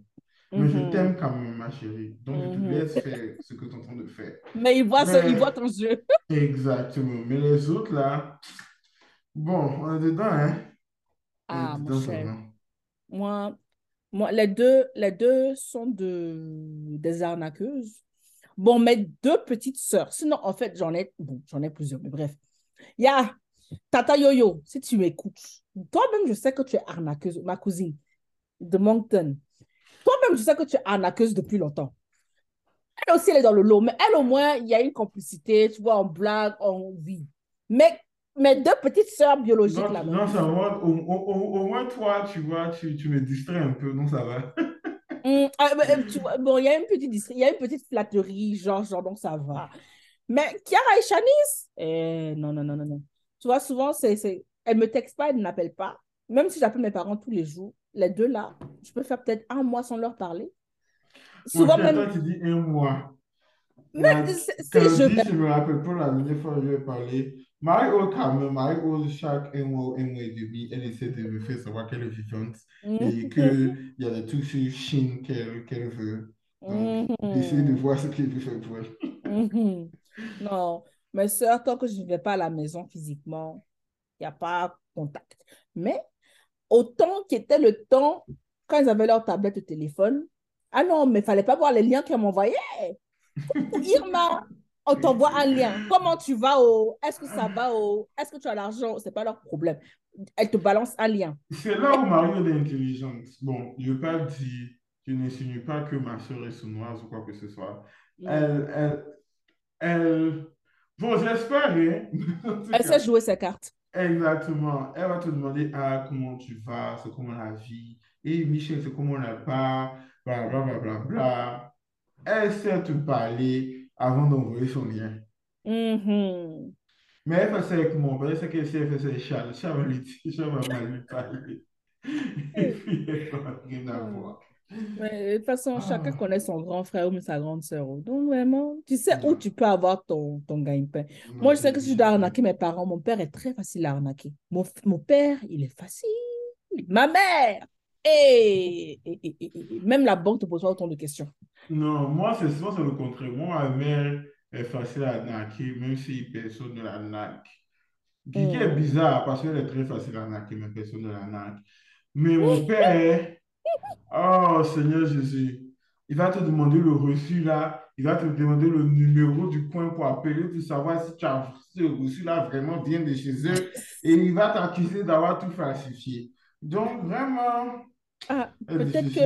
Mais je mhm. t'aime quand même, ma chérie. Donc, je te Mhm. laisse faire ce que tu es en train de faire. Mais il voit, ce- il Mais- voit ton jeu. Exactement. Mais les autres, là, bon, on est dedans, hein? Ah, mon dedans, ça cher. Moi, moi les, deux, les deux sont de, des arnaqueuses. Bon, mes deux petites sœurs. Sinon, en fait, j'en ai, bon, j'en ai plusieurs, mais bref. Il y a Tata Yoyo, si tu m'écoutes. Toi-même, je sais que tu es arnaqueuse, ma cousine de Moncton. Toi-même, je sais que tu es arnaqueuse depuis longtemps. Elle aussi, elle est dans le lot, mais elle, au moins, il y a une complicité, tu vois, on blague, on vit. Mais mes deux petites sœurs biologiques, Non, là, non, ça va. Au, au- au- au moins, toi, tu vois, tu, tu me distrais un peu, donc ça va. Ah, mais, euh, tu vois, bon, il y a une petite, il y a une petite flatterie, genre, genre, donc ça va. Mais Chiara et Shanice, eh, non, non, non, non, non. Tu vois, souvent, c'est, c'est, elles me textent pas, elles ne m'appellent pas. Même si j'appelle mes parents tous les jours, les deux là, je peux faire peut-être un mois sans leur parler. Souvent même, attends, tu dis un mois. même La- si je dis, je me rappelle pas la dernière fois que je lui ai parlé. Marie-Aude, quand même, Marie-Aude, chaque un mois, un mois et demi, elle essaie de me faire savoir qu'elle est vivante et Mhm. qu'il y a des trucs sur Chine qu'elle qu'elle veut. Donc, d'essayer de Mhm. voir ce qu'il peut faire pour elle. Mhm. Non, mes soeurs, tant que je ne vais pas à la maison physiquement, il n'y a pas contact. Mais autant qu'était le temps, quand ils avaient leur tablette de téléphone, ah non, mais il ne fallait pas voir les liens qu'elles m'envoyaient. Irma, on t'envoie un lien. Comment tu vas au... Est-ce que ça va au... Est-ce que tu as l'argent? Ce n'est pas leur problème. Elle te balance un lien. C'est là où Marie est intelligente. Bon, je ne veux pas dire, je n'insinue pas que ma soeur est sournoise ou quoi que ce soit. Mm. Elle, elle, elle, bon, j'espère, hein. Elle sait jouer ses cartes. Exactement. Elle va te demander, ah, comment tu vas, c'est comment la vie? Et Michel, c'est comment la part, bla, bla, bla, bla, bla. Elle sait te parler avant d'envoyer son lien. Mhm. Mais elle fait ça avec moi, parce que si elle fait ça avec Charles, Charles va lui dire, Charles va mal lui parler. Et puis, elle va rien à Mais de toute façon, chacun Ah. connaît son grand frère ou sa grande sœur. Donc, vraiment, tu sais où Ouais. tu peux avoir ton, ton gagne-pain. Moi, je sais que si je dois arnaquer mes parents, mon père est très facile à arnaquer. Mon, mon père, il est facile. Ma mère, et, et, et- et- même la banque te pose pas autant de questions. Non, moi, c'est souvent le contraire. Moi, ma mère est facile à arnaquer, même si personne ne l'arnaque. Ce qui est Mm. bizarre, parce qu'elle est très facile à arnaquer, mais personne ne l'arnaque. Mais mon père, Oh Seigneur Jésus, il va te demander le reçu là, il va te demander le numéro du coin pour appeler pour savoir si, tu as, le reçu là vraiment vient de chez eux et il va t'accuser d'avoir tout falsifié. Donc vraiment, Ah, peut-être que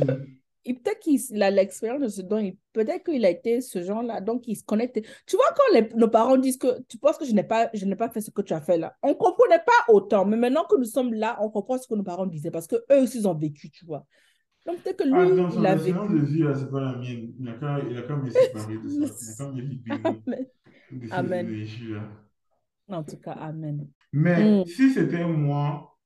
peut-être qu'il a l'expérience de ce dont il peut-être qu'il a été ce genre-là, donc il se connecte. Tu vois, quand les- nos parents disent que tu penses que je n'ai pas, je n'ai pas fait ce que tu as fait là, on ne comprenait pas autant, mais maintenant que nous sommes là, on comprend ce que nos parents disaient parce que eux aussi ils ont vécu, tu vois. Donc peut-être que Ah, lui, dans il son a expérience de vécu. vie, c'est pas la mienne. Il il a qu'à me séparer de ça. Il n'a qu'à me libérer Amen. Amen. En tout cas, Amen. Mais Mm. si c'était moi,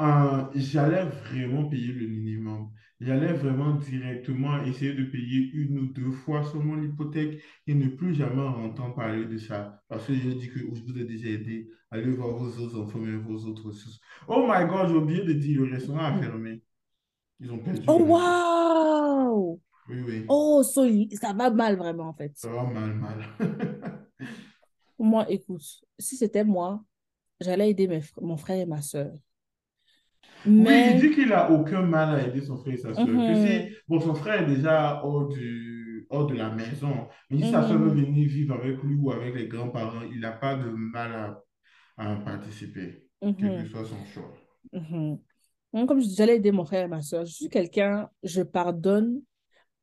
euh, j'allais vraiment payer le minimum. J'allais vraiment directement essayer de payer une ou deux fois seulement l'hypothèque et ne plus jamais entendre parler de ça. Parce que je dis que je vous ai déjà aidé. Allez voir vos autres enfants, mais vos autres ressources. Oh my God, j'ai oublié de dire, le restaurant a fermé. Ils ont perdu Oh, waouh! Oui, oui. Oh, so, ça va mal vraiment en fait. Ça va mal, mal. Moi, écoute, si c'était moi, j'allais aider mes fr- mon frère et ma soeur. Oui, il Mais, dit qu'il n'a aucun mal à aider son frère et sa soeur. Que si, mhm, bon, son frère est déjà hors du, hors de la maison, mais si sa soeur veut mhm, venir vivre avec lui ou avec les grands-parents, il n'a pas de mal à, à participer, quel que mhm, soit son choix. Comme je dis, j'allais aider mon frère et ma soeur. Je suis quelqu'un, je pardonne,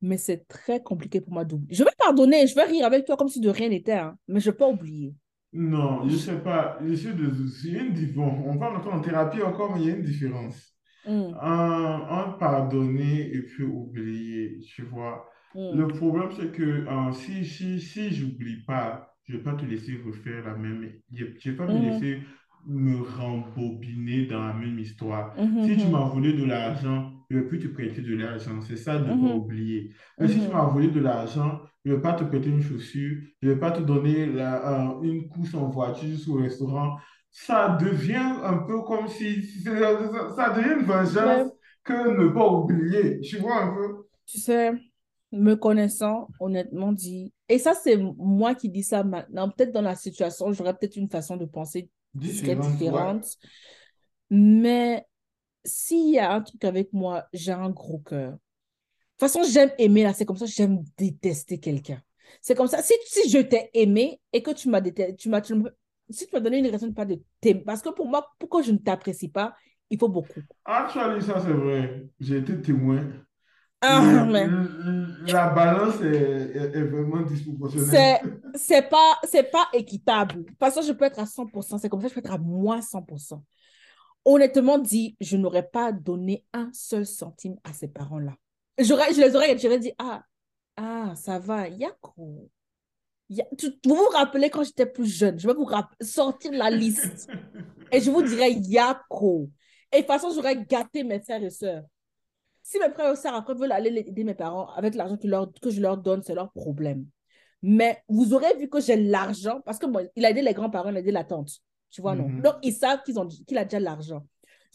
mais c'est très compliqué pour moi d'oublier. Je vais pardonner, je vais rire avec toi comme si de rien n'était, hein, mais je ne peux pas oublier. Non, je ne sais pas. Je suis de, il y a une différence. On parle encore en thérapie encore, mais il y a une différence. Mm, Un, un pardonner et puis oublier, tu vois. Le mm, problème, c'est que euh, si, si, si j'oublie pas, je vais pas te laisser refaire la même, je je vais pas me mhm, laisser me rembobiner dans la même histoire. Si tu m'as volé de l'argent, je ne vais plus te prêter de l'argent. C'est ça de ne pas mhm, oublier. Mais si tu mhm, m'as volé de l'argent, je ne vais pas te prêter une chaussure, je ne vais pas te donner la- euh, une course en voiture au restaurant. Ça devient un peu comme si, ça, ça devient une vengeance que ne pas oublier. Tu vois un peu? tu sais, me connaissant, honnêtement dit, et ça c'est moi qui dis ça maintenant, peut-être dans la situation, j'aurais peut-être une façon de penser serait Différente, ouais. mais s'il y a un truc avec moi, j'ai un gros cœur. De toute façon, j'aime aimer, là, c'est comme ça, j'aime détester quelqu'un. C'est comme ça, si, si je t'ai aimé et que tu m'as détesté, tu m'as, si tu m'as donné une raison de pas de t'aimer, parce que pour moi, pourquoi je ne t'apprécie pas, il faut beaucoup. Actually, ça c'est vrai. J'ai été témoin. Ah, mais la balance est, est- est vraiment disproportionnelle. c'est, pas, c'est pas équitable. Parce que je peux être à 100%, c'est comme ça, je peux être à moins 100%. Honnêtement dit, je n'aurais pas donné un seul centime à ces parents-là. Je les aurais, j'aurais dit, ah, ah, ça va, Yako. Ya- Vous vous rappelez quand j'étais plus jeune, je vais vous rapp- sortir la liste et je vous dirais Yako. Et de toute façon, j'aurais gâté mes frères et sœurs. Si mes frères et sœurs après veulent aller aider mes parents avec l'argent que, leur, que je leur donne, c'est leur problème. Mais vous aurez vu que j'ai l'argent parce que bon, il a aidé les grands-parents, il a aidé la tante. Tu vois, non? Donc, Mhm. ils savent qu'ils ont, qu'il a déjà l'argent.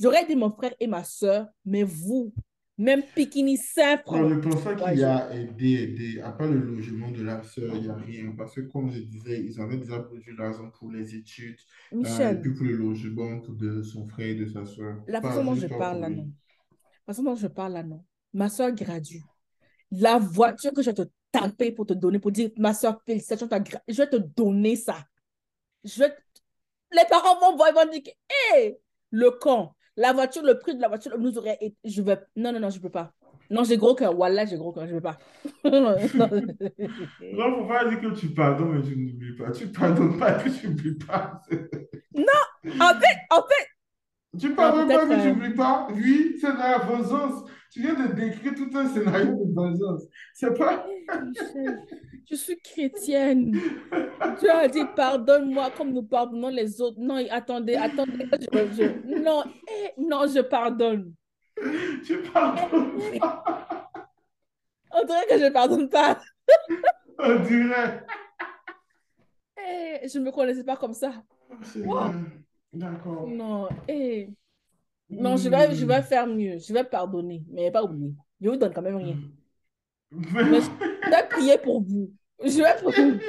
J'aurais aidé mon frère et ma sœur, mais vous, même Pikini 5 Non, je francs. ne pense pas Ouais, a aidé, aidé. À part le logement de la sœur, il n'y a rien. Parce que, comme je disais, ils avaient déjà produit l'argent pour les études, euh, et Michel, puis pour le logement de son frère et de sa sœur. la façon dont je parle là, non. La façon dont je parle là, non. Ma soeur gradue. La voiture que je vais te taper pour te donner, pour dire, ma soeur, félicitations, je vais te donner ça. Je vais... te- Les parents vont voir, ils vont dire, hé, le con, la voiture, le prix de la voiture nous aurait été... Je vais... Non, non, non, je peux pas. Non, j'ai gros cœur. Wallah, j'ai gros cœur, je peux pas. Non. Non, faut pas dire que tu pardonnes, mais tu n'oublies pas. Tu pardonnes pas et puis tu n'oublies pas. Non, en fait, en fait, Tu pardonnes pas mais tu euh, n'oublies pas. Oui, c'est de la vengeance. Tu viens de décrire tout un scénario de vengeance. C'est pas. Je suis chrétienne. Dieu a dit, pardonne-moi comme nous pardonnons les autres. Non, attendez, attendez. Je, je- non, eh, non, je pardonne. Tu pardonnes pas. On dirait que je ne pardonne pas. On dirait. Eh, je ne me connaissais pas comme ça. Oh, Wow. D'accord. Non, eh. Non, je vais, je vais Hmm. faire mieux. Je vais pardonner, mais pas oublier. Je vous donne quand même rien. Mais je vais prier pour vous. Je vais prier.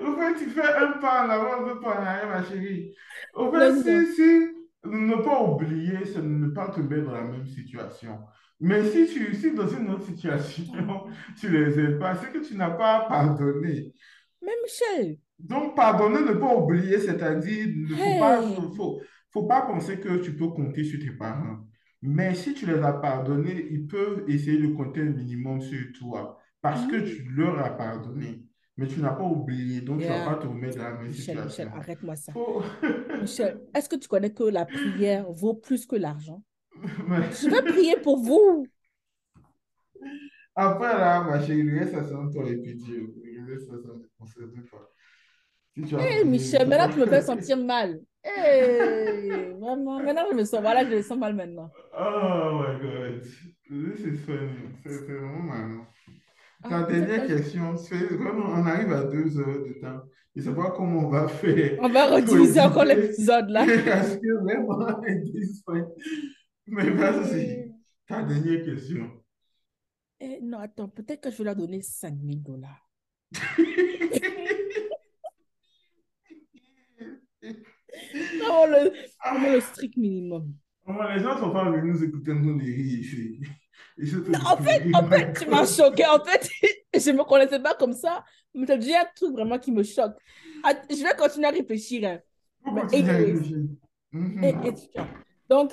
Au fait, tu fais un pas en avant, deux pas en arrière, ma chérie. Au fait, si, si, ne pas oublier, c'est ne pas te mettre dans la même situation. Mais si tu si dans une autre situation, tu les aides pas, c'est que tu n'as pas pardonné. Mais Michel, Donc, pardonner, ne pas oublier, c'est-à-dire, ne faut pas, hey, faut, faut, faut pas penser que tu peux compter sur tes parents. Mais si tu les as pardonnés, ils peuvent essayer de compter un minimum sur toi parce que hmm, tu leur as pardonné. Mais tu n'as pas oublié, donc tu ne vas pas te remettre dans la même Michel, Michel, situation. arrête-moi ça. Michel, est-ce que tu connais que la prière vaut plus que l'argent? Je vais prier pour vous. après, là, ma chérie, ça c'est entre toi et puis Dieu. Ça, concerne pas. Si tu Hey, prié, Michel, maintenant tu me fais sentir mal. Hey, vraiment, maintenant je me sens, voilà, je me sens mal maintenant. Oh my God. This is funny. C'est vraiment marrant. Ah, Ta dernière question, c'est vraiment, on arrive à deux heures de temps. Je ne sais pas comment on va faire on va pour rediviser encore l'épisode là. parce que vraiment. Mais vas-y, Eh, ta dernière question. eh, non, attends, peut-être que je vais leur donner cinq mille dollars. Vraiment le, vraiment le strict minimum. Les gens sont pas venus nous écouter nous les rires ici. Non, en fait, en fait, tu m'as choqué. En fait, je ne me connaissais pas comme ça. Mais tu as dit un truc vraiment qui me choque. Ah, Je vais continuer à réfléchir. hein. Et, et tu- donc,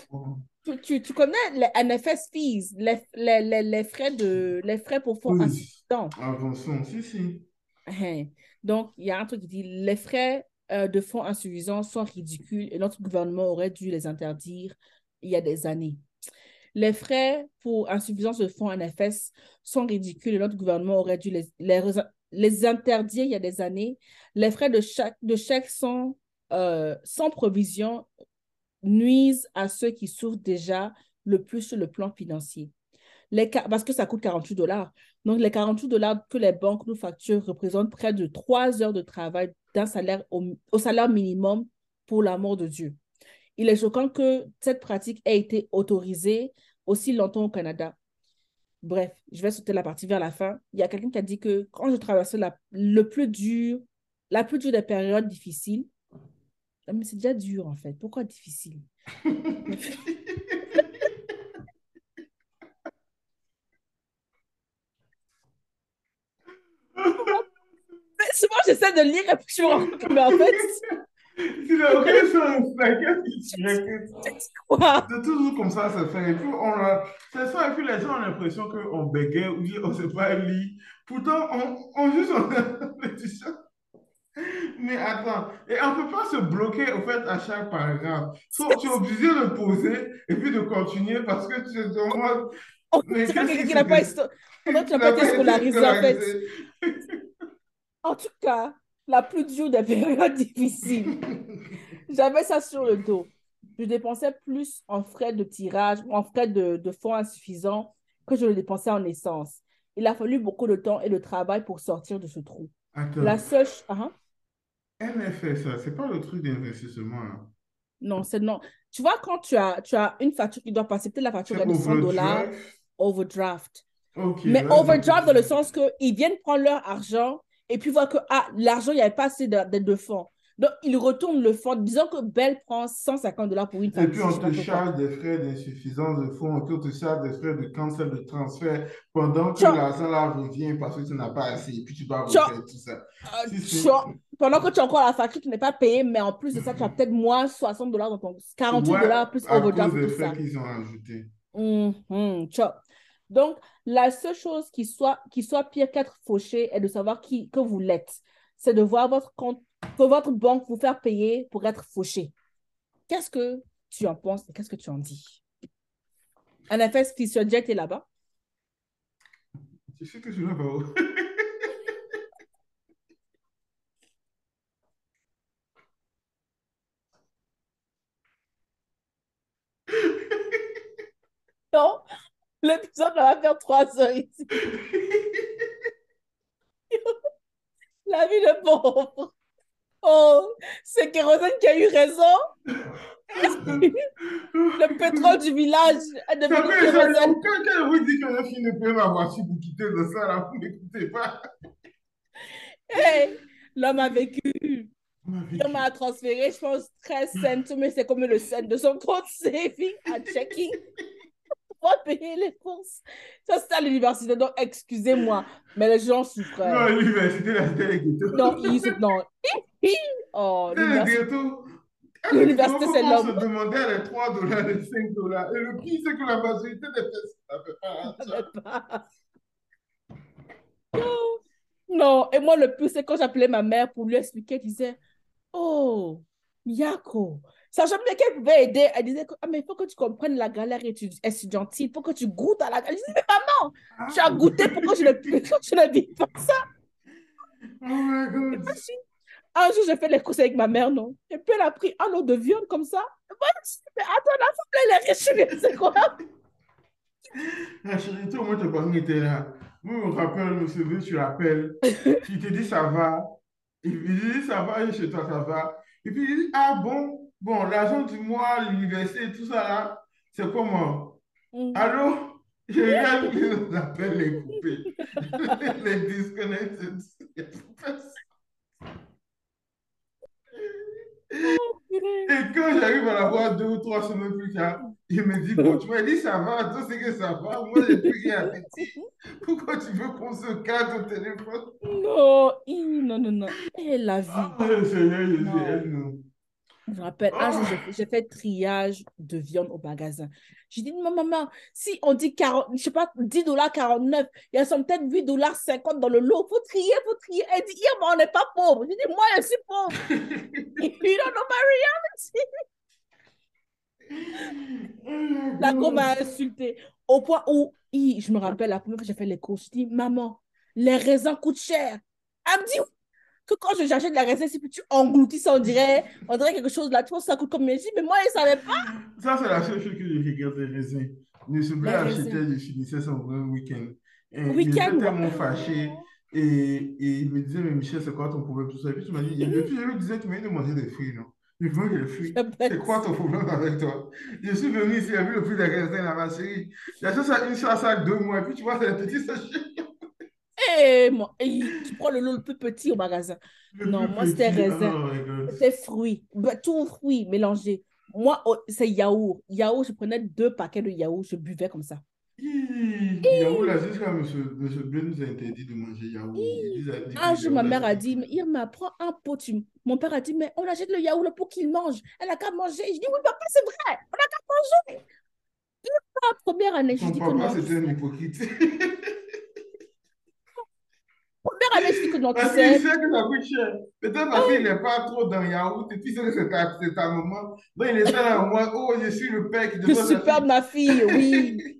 tu, tu, tu connais les NFS fees, les, les, les, les frais de, les frais pour fonds Oui, avançons. Si, si. Hein. Donc, il y a un truc qui dit les frais euh, de fonds insuffisants sont ridicules et notre gouvernement aurait dû les interdire il y a des années. Les frais pour insuffisance de fonds NFS sont ridicules et notre gouvernement aurait dû les, les, les interdire il y a des années. Les frais de chaque, de chèque sont euh, sans provision nuisent à ceux qui souffrent déjà le plus sur le plan financier. Les, parce que ça coûte 48 dollars. Donc, les 48 dollars que les banques nous facturent représentent près de 3 heures de travail d'un salaire au, salaire minimum pour l'amour de Dieu. Il est choquant que cette pratique ait été autorisée aussi longtemps au Canada. Bref, je vais sauter la partie vers la fin. Il y a quelqu'un qui a dit que quand je traversais la, le plus dur, la plus dure des périodes difficiles, Ah, mais c'est déjà dur en fait. Pourquoi difficile? souvent, j'essaie de lire et puis je me rends compte que, mais en fait, Tu n'as aucun sens. La qu'est-ce que tu racontes? c'est toujours comme ça, ça fait. Et puis, on a, c'est ça, et puis les gens ont l'impression qu'on bégaye ou on ne sait pas lire. Pourtant, on, on juste en répétition. Mais attends, et on ne peut pas se bloquer au fait à chaque paragraphe. Faut, tu es obligé de poser et puis de continuer parce que tu es en mode, On mais qu'est-ce quelqu'un qui n'a on que tu Tu pas été scolarisé en fait. En tout cas, la plus dure des périodes difficiles. J'avais ça sur le dos. Je dépensais plus en frais de tirage, en frais de, de fonds insuffisants que je le dépensais en essence. Il a fallu beaucoup de temps et de travail pour sortir de ce trou. La seule... ch- Ah, hein? NFS, ça, c'est pas le truc d'investissement. hein. Non, c'est non. Tu vois, quand tu as, tu as une facture qui doit passer, peut-être la facture est de 100 dollars, overdraft. Mais là, overdraft dans le sens qu'ils viennent prendre leur argent et puis voir que ah, l'argent, il n'y avait pas assez de, de, de fonds. Donc, ils retournent le fonds. Disons que Bell prend 150 dollars pour une Et puis, on te charge des frais d'insuffisance de fonds, on te charge des frais de cancel de transfert pendant que Tu l'argent là revient parce que tu n'as pas assez et puis tu dois tu refaire tout ça. euh, Si, tu pendant que tu as encore la facture qui n'est pas payée, mais en plus de ça, tu as peut-être moins 60 dollars dans ton 48 Ouais, dollars plus overdraft des tout frais qu'ils ont ajoutés. Tu vois. Donc, la seule chose qui soit, qui soit pire qu'être fauché est de savoir qui, que vous l'êtes. C'est de voir votre compte, que votre banque vous faire payer pour être fauché. Qu'est-ce que tu en penses et qu'est-ce que tu en dis? En effet, Fisher Jet est là-bas. Tu sais que je ne vais pas où. Non, l'épisode va faire trois heures ici. La vie de pauvre. Oh, c'est Kérosène qui a eu raison. Le pétrole du village Ça devenu kérosène. quand, vous dites que finis de payer ma voiture pour quitter de ça, là, vous n'écoutez pas. Hey, l'homme a vécu. On m'a transféré, je pense, 13 cents, mais c'est comme le cent de son compte saving à checking pour payer les courses. Ça, c'est à l'université, donc excusez-moi, mais les gens souffraient. Non, l'université, c'était les ghettos. Non, ils non. Oh, ghettos. L'université, c'est l'homme. On se demandait les 3 dollars, les 5 dollars. Et le pire, c'est que la majorité des personnes n'avaient pas Non, et moi, le plus, c'est quand j'appelais ma mère pour lui expliquer, elle disait, oh, Yako, sachant bien qu'elle pouvait aider, elle disait, ah, mais il faut que tu comprennes la galère étudiantine, il faut que tu goûtes à la galère. Je disais, mais maman, tu as goûté, pourquoi je ne, je ne vis pas ça? Oh my God. Un jour, j'ai fait les courses avec ma mère, non? Et puis, elle a pris un lot de viande comme ça. Moi, je mais attends, la femme, elle est riche, c'est quoi? La chérie, toi, moi, tes parents étaient là. Moi, je me rappelle, je me souviens, tu l'appelles. tu te dis, ça va. Il dit, ça va, et chez toi, ça va. Et puis, il dit, ah bon, bon, l'argent du mois, l'université, tout ça là, c'est comment? Mm. Allô? Je regarde les appels, les coupés, les disconnected. Et quand j'arrive à la voir deux ou trois semaines plus tard, il me dit, bon, tu m'as dit ça va, toi c'est que ça va, moi j'ai plus rien à te dire. Pourquoi tu veux qu'on se cadre au téléphone? Non, non, non, non. Et la vie. Ah, Seigneur Jésus, aide-nous. Je me rappelle, un jour, j'ai fait triage de viande au magasin. J'ai dit, maman, si on dit 40, je sais pas, 10 dollars 49, il y a peut-être 8 dollars 50 dans le lot. Faut trier, faut trier. Elle dit, on n'est pas pauvre. J'ai dit, moi, je suis pauvre. you don't know my reality. la go m'a insulté. Au point où, je me rappelle, la première fois que j'ai fait les courses, je dis, maman, les raisins coûtent cher. Elle me dit, que quand je j'achète la recette, si tu engloutis ça, on dirait, on dirait quelque chose là, tu vois, ça coûte comme dis, mais moi, je ne savais pas. Ça, c'est la seule chose que je regarde les raisins. Ne se plaît acheter, je finissais son vrai week-end. Week il était tellement fâché. Et, et, il me disait, mais Michel, c'est quoi ton problème? Tout ça? Et puis tu m'as dit, et puis je lui disais, tu m'as dit de manger des fruits, non? Je veux que les fruits. C'est quoi ton problème avec toi? Je suis venu ici, j'ai vu le fruit des raisins là, ma chérie. J'ai acheté ça une fois, ça deux mois. Et puis tu vois, c'est des petits sachets. Et, moi, tu prends le lot le plus petit au magasin. non, moi, c'était raisin. Oh c'était fruits. Bah, tout fruits mélangés. Moi, oh, c'est yaourt. Yaourt, je prenais deux paquets de yaourt, je buvais comme ça. Yaourt, là, jusqu'à M. Bleu nous a interdit de manger yaourt. Un jour, ma mère a dit, mais Irma, prends un pot. Tu... Mon père a dit, mais on achète le yaourt pour qu'il mange. Elle a qu'à manger. Je dis, oui, papa, c'est vrai. On a qu'à manger. La première année, je dis que non. c'était un hypocrite. Première année, je dis que non, tu sais. Parce qu'il sait que ça coûte cher. Peut-être parce qu'il n'est pas trop dans yaourt et puis c'est que c'est ta, ta maman. Donc il est là moi, oh, je suis le père qui Je suis père de ma fille, oui.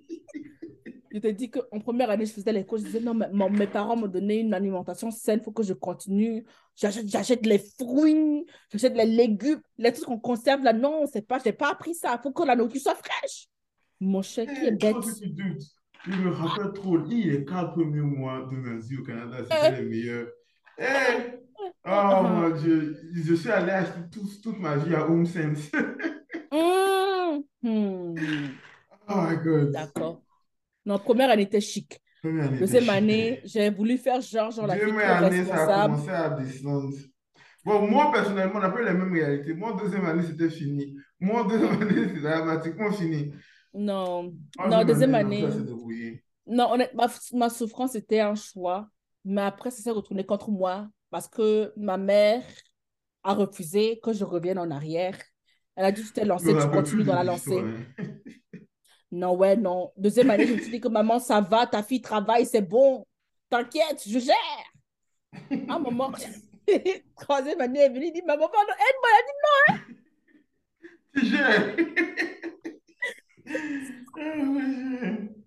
je te dis qu'en première année, je faisais les cours. Je disais, non, mais, mes parents m'ont donné une alimentation saine, il faut que je continue. J'achète les fruits, j'achète les légumes, les trucs qu'on conserve là. Non, c'est pas, je n'ai pas appris ça. Il faut que la nourriture soit fraîche. Mon cher qui est bête. Je me rappelle trop, les quatre premiers mois de ma vie au Canada, c'était les meilleurs. Eh! Oh mon Dieu, je suis allé acheter toute ma vie à Home Sense. Mm. Oh my God. D'accord. Non, première année était chic. Deuxième année, j'ai voulu faire genre, genre la Deuxième année, ça a commencé à descendre. Bon, moi, personnellement, on n'a pas les mêmes réalités. Moi, deuxième année, c'était fini. Moi, deuxième année, c'était dramatiquement fini. Non, non, deuxième année. Non, ma, ma souffrance était un choix, mais après, ça s'est retourné contre moi parce que ma mère a refusé que je revienne en arrière. Elle a dit, tu t'es lancée, tu continues dans la lancée. non, ouais, non. Deuxième année, je me suis dit que maman, ça va, ta fille travaille, c'est bon. T'inquiète, je gère. À un moment, troisième année, elle est venue, dit, maman, aide-moi. Elle a dit, non. Hein. Tu gères.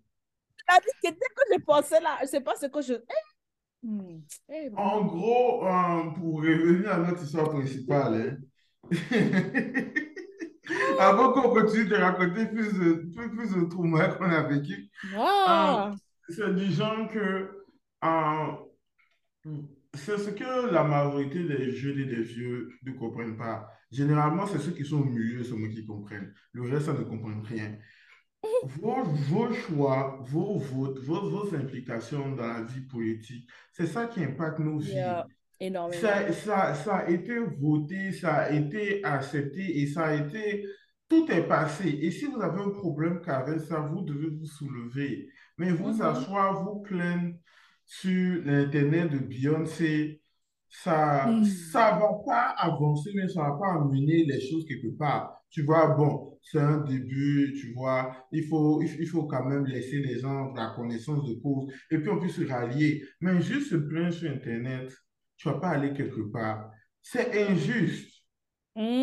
Vie dès que je pensais là, je sais pas ce que je. Eh, hmm, eh, en gros, euh, pour revenir à notre histoire principale, hein. avant qu'on continue de raconter plus de, plus, plus de traumas qu'on a vécu, ah. euh, c'est du genre que euh, c'est ce que la majorité des jeunes et des vieux ne comprennent pas. Généralement, c'est ceux qui sont au milieu seulement qui comprennent. Le reste, ça ne comprend rien vos, vos, choix, vos votes, vos, vos, implications dans la vie politique, c'est ça qui impacte nos vies. Énormément. Ça, ça, ça a été voté, ça a été accepté et ça a été... Tout est passé. Et si vous avez un problème qu'avec ça, vous devez vous soulever. Mais vous Mhm. asseoir, vous plaindre sur l'Internet de Beyoncé, ça ça Hmm. va pas avancer, mais ça va pas amener les choses quelque part. Tu vois, bon, c'est un début, tu vois, il faut, il, faut quand même laisser les gens la connaissance de cause et puis on peut se rallier. Mais juste se plaindre sur Internet, tu vas pas aller quelque part. C'est injuste.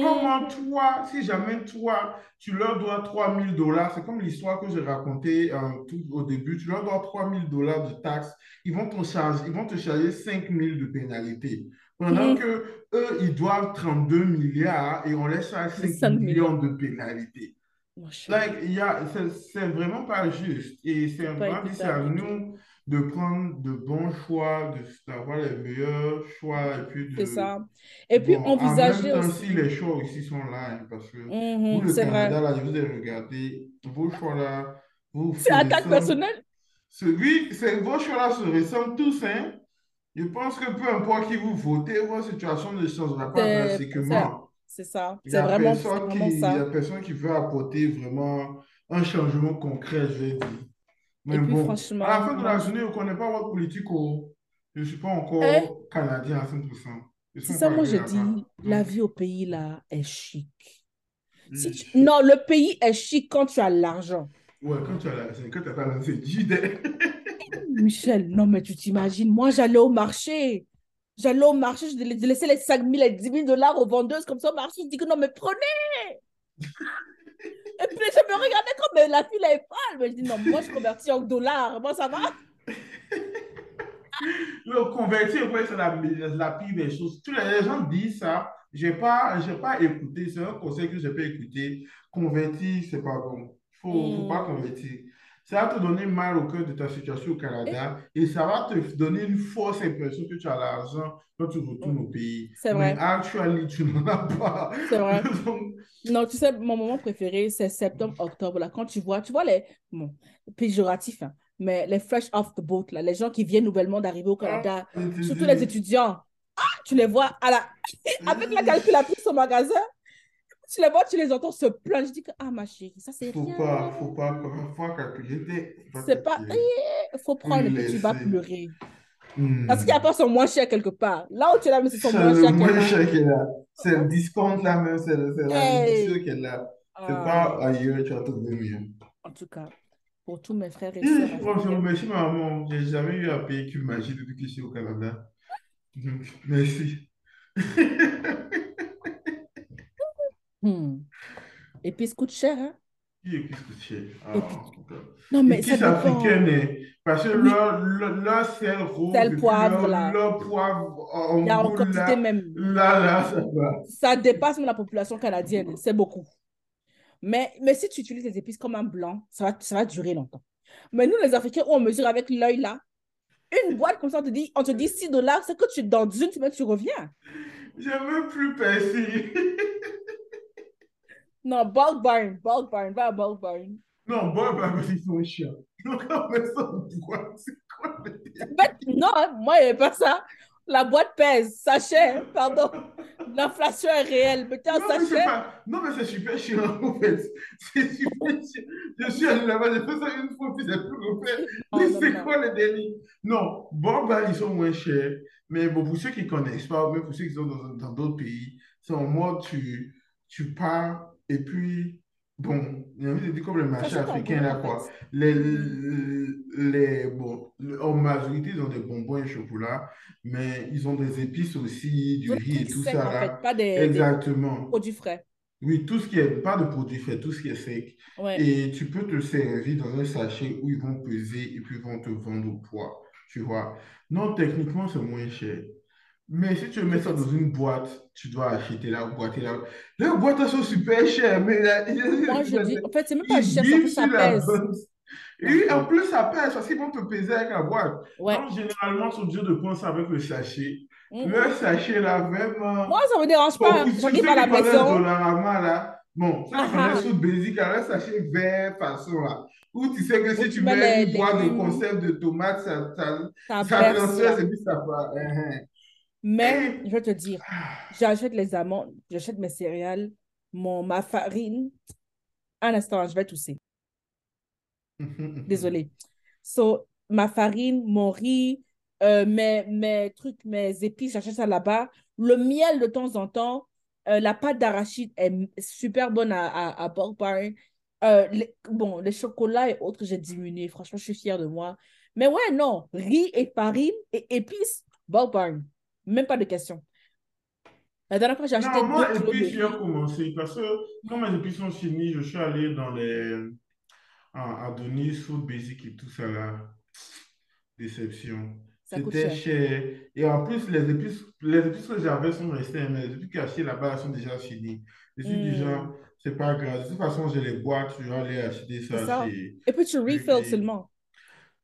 Comment Hmm. toi, si jamais toi, tu leur dois 3000 dollars, c'est comme l'histoire que j'ai racontée euh, tout au début, tu leur dois 3000 dollars de taxes, ils vont te charger, ils vont te charger 5000 de pénalité. Pendant Hmm. que eux, ils doivent 32 milliards et on charge Les 5 5 millions de pénalité. Mon chéri. Like, c'est vraiment pas juste. Et c'est à équitable du tout. nous de prendre de bons choix, de- d'avoir les meilleurs choix et puis C'est de ça. Et puis, Bon, en même envisager temps, si aussi. les choix aussi sont là, hein, parce que vous, Mhm, le c'est. Canada, là, je vous ai regardé, vos choix là, vous C'est attaque personnelle? Ce- Oui, c'est, vos choix là se ressemblent tous, hein. Je pense que peu importe qui vous votez, votre situation ne changera pas C'est c'est- drastiquement. c'est ça. C'est a vraiment, c'est personne qui, vraiment il y ça. a personne qui veut apporter vraiment un changement concret, je vais dire. Mais Et puis, bon, à la franchement, fin de la journée, je ne connais pas votre politique. oh. Je ne suis pas Eh, encore Canadien à 100%. Je suis c'est ça, moi, je dis, la vie au pays, là, est chic. Si tu... oui. Non, le pays est chic quand tu as l'argent. Ouais, quand tu as la, c'est quand tu as pas lancé J-Day. Michel, non, mais tu t'imagines, moi, j'allais au marché. J'allais au marché, je laissais les 5 000 et 10 000 dollars aux vendeuses comme ça au marché. Je dis que non, mais prenez. Et puis, je me regardais comme mais la fille, elle est pâle. Mais je dis non, moi, je convertis en dollars. Moi, ça va. Le convertir, ouais, c'est la, la pire des choses. Tous les, gens disent ça. Je n'ai pas, j'ai pas écouté. C'est un conseil que je n'ai pas écouté. Convertir, c'est pas bon. Il faut, faut pas Hmm. convertir. Ça va te donner mal au cœur de ta situation au Canada et ça va te donner une fausse impression que tu as l'argent quand tu retournes au pays. C'est Mais vrai, actuellement, tu n'en as pas. c'est vrai. Donc, Non, tu sais, mon moment préféré, c'est septembre-octobre, là, quand tu vois, tu vois les, bon, péjoratifs, hein, mais les fresh off the boat, là, les gens qui viennent nouvellement d'arriver au ah, Canada, surtout les étudiants, tu les vois à la, avec la calculatrice au magasin, tu les vois, tu les entends se plaindre. Je dis que, ah, ma chérie, ça, c'est faut rien. pas, faut pas, faut pas calculer. Faut pas C'est pas, il faut prendre et tu vas pleurer. Parce qu'il y a Hmm. pas sont moins chers quelque part. Là où tu ce sont C'est moins le chers qu'il y moins a. cher est là. C'est le discount là même, c'est le- la Hey! est là. C'est Ah, pas ailleurs, tu vas trouver mieux. en tout cas, pour tous mes frères et Hi, sœurs Franchement, africains. merci maman. J'ai jamais eu à payer qu'une magie depuis que je suis au Canada. Donc, merci. Hmm. Et puis, ça coûte cher, hein? Cher? Et puis, Ah, non, mais ça Épices africaines, dépend. parce que Oui, leur, leur, leur sel et puis poivre, leur, là. leur poivre en quantité là, même. là, là, ça va. Ça dépasse même la population canadienne. C'est beaucoup. Mais, mais si tu utilises les épices comme un blanc, ça va, ça va durer longtemps. Mais nous, les Africains, on mesure avec l'œil là. Une boîte comme ça, on te dit, on te dit 6 dollars, c'est que tu, dans une semaine, tu reviens. J'ai même plus percé. Non, bulk barn, bulk barn, va à bulk barn. Non, bah, parce qu'ils sont chiants. Donc, on met ça en boîte. C'est quoi le non, hein, moi, il n'y avait pas ça. La boîte pèse, sachet, hein, pardon. L'inflation est réelle. Un mais c'est sachet. pas. Non, mais c'est super chiant, en fait. C'est super chiant. Je suis allé là-bas, j'ai fait ça une fois, puis j'ai plus refait. Mais c'est quoi le délire? Non, bon, bah, ils sont moins chers. Mais bon, pour ceux qui ne connaissent pas, même pour ceux qui sont dans dans d'autres pays, c'est en mode, tu, tu pars, et puis, bon, il y a envie de dire comme le marché africain, là, quoi. fait. Les, les, bon, en majorité, ils ont des bonbons et chocolat, mais ils ont des épices aussi, du riz et tout ça, en fait, là. pas des, des Exactement. produits frais. Oui, tout ce qui est, pas de produits faits, tout ce qui est sec. Ouais. Et tu peux te servir dans un sachet où ils vont peser et puis ils vont te vendre au poids, tu vois. Non, techniquement, c'est moins cher. Mais si tu veux mettre ça dans une boîte, tu dois acheter la boîte et la... Les boîtes, sont super chères, mais là, Moi, je dis, en fait, c'est même pas cher, c'est ça la pèse. Et en plus, ça pèse parce qu'ils vont te peser avec la boîte. Ouais. Donc, généralement, sont obligés de prendre ça avec le sachet. Mm, Le sachet, là, vraiment... Moi, ça me dérange pas. J'arrive ceux à la maison. Dollarama, là, bon, qui Ah, connaissent ah. Food Basic, le sachet vert façon, là, où tu sais que si tu mets mets une boîte de conserve de tomates, ça, ça, ça ça transfère et puis ça va. Mais je vais te dire, j'achète les amandes, j'achète mes céréales, mon, ma farine. Un instant, je vais tousser. Désolée. So, ma farine, mon riz, euh, mes, mes trucs, mes épices, j'achète ça là-bas. Le miel de temps en temps. Euh, la pâte d'arachide est super bonne à, à, à euh, bon, les chocolats et autres, j'ai diminué. Franchement, je suis fière de moi. Mais ouais, non, riz et farine et épices, Bulk Même pas de question. La dernière fois, j'ai acheté Non, moi, épices, j'ai commencé parce que quand mes épices sont finies, je suis allé dans les à Denis, Food Basic et tout ça là. Déception. C'était cher. Et en plus, les épices, les épices que j'avais sont restées, mais les épices que j'ai achetées là-bas sont déjà finies. Je suis genre, hmm. c'est pas grave. De toute façon, j'ai les boîtes, tu vas aller acheter ça, ça. Et puis tu refills seulement.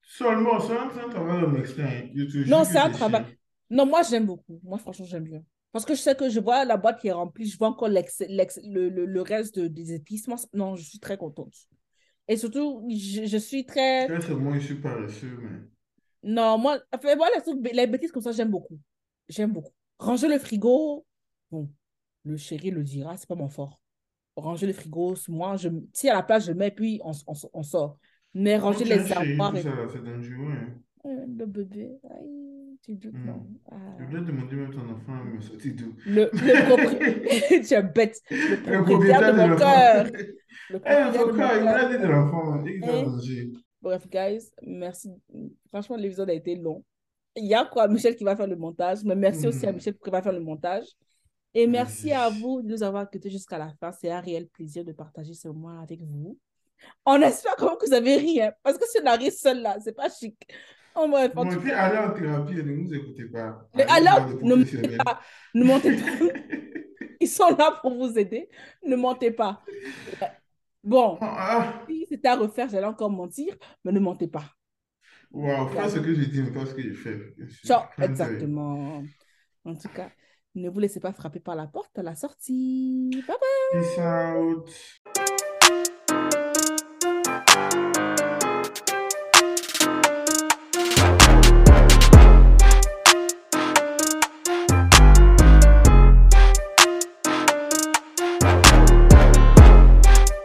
Seulement, c'est un, travail de m'extrait. Non, c'est un travail. Non, moi, j'aime beaucoup. Moi, franchement, j'aime bien. Parce que je sais que je vois la boîte qui est remplie, je vois encore le, le, le, reste des épices. Moi, non, je suis très contente. Et surtout, je, je suis très. C'est moi, je suis paresseux, mais. Non, moi, enfin, moi les, les bêtises comme ça, j'aime beaucoup. J'aime beaucoup. Ranger le frigo, bon, le chéri le dira, c'est pas mon fort. Ranger le frigo, moi, je, si à la place, je mets, puis on, on, on sort. Mais ranger les armoires. C'est dangereux. Hein. Le bébé, aïe, tu doutes, hmm. non. Ah. Je voulais demander même ton enfant, mais sorti d'où Le, le propriétaire, tu es bête. Le propriétaire, de mon cœur. Le propriétaire de mon cœur. Il de l'enfant, il va manger. Bref, guys, merci. Franchement, l'épisode a été long. Il y a quoi, Michel qui va faire le montage, mais merci aussi à hmm. Michel qui va faire le montage. Et merci à vous de nous avoir écoutés jusqu'à la fin. C'est un réel plaisir de partager ce moment avec vous. On espère quand même que vous avez ri, hein, parce que si on arrive seul là, c'est pas chic. Oh, bref, en bon, puis allez en thérapie ne nous écoutez pas. alors, ne montez pas. Ne pas. Ils sont là pour vous aider. Ne mentez pas. Bon, ah, ah. si c'était à refaire, j'allais encore mentir, mais ne mentez pas. Waouh, fais ce que j'ai dit, mais pas ce que j'ai fait. exactement. En tout cas, ne vous laissez pas frapper par la porte à la sortie. Bye bye. Peace out.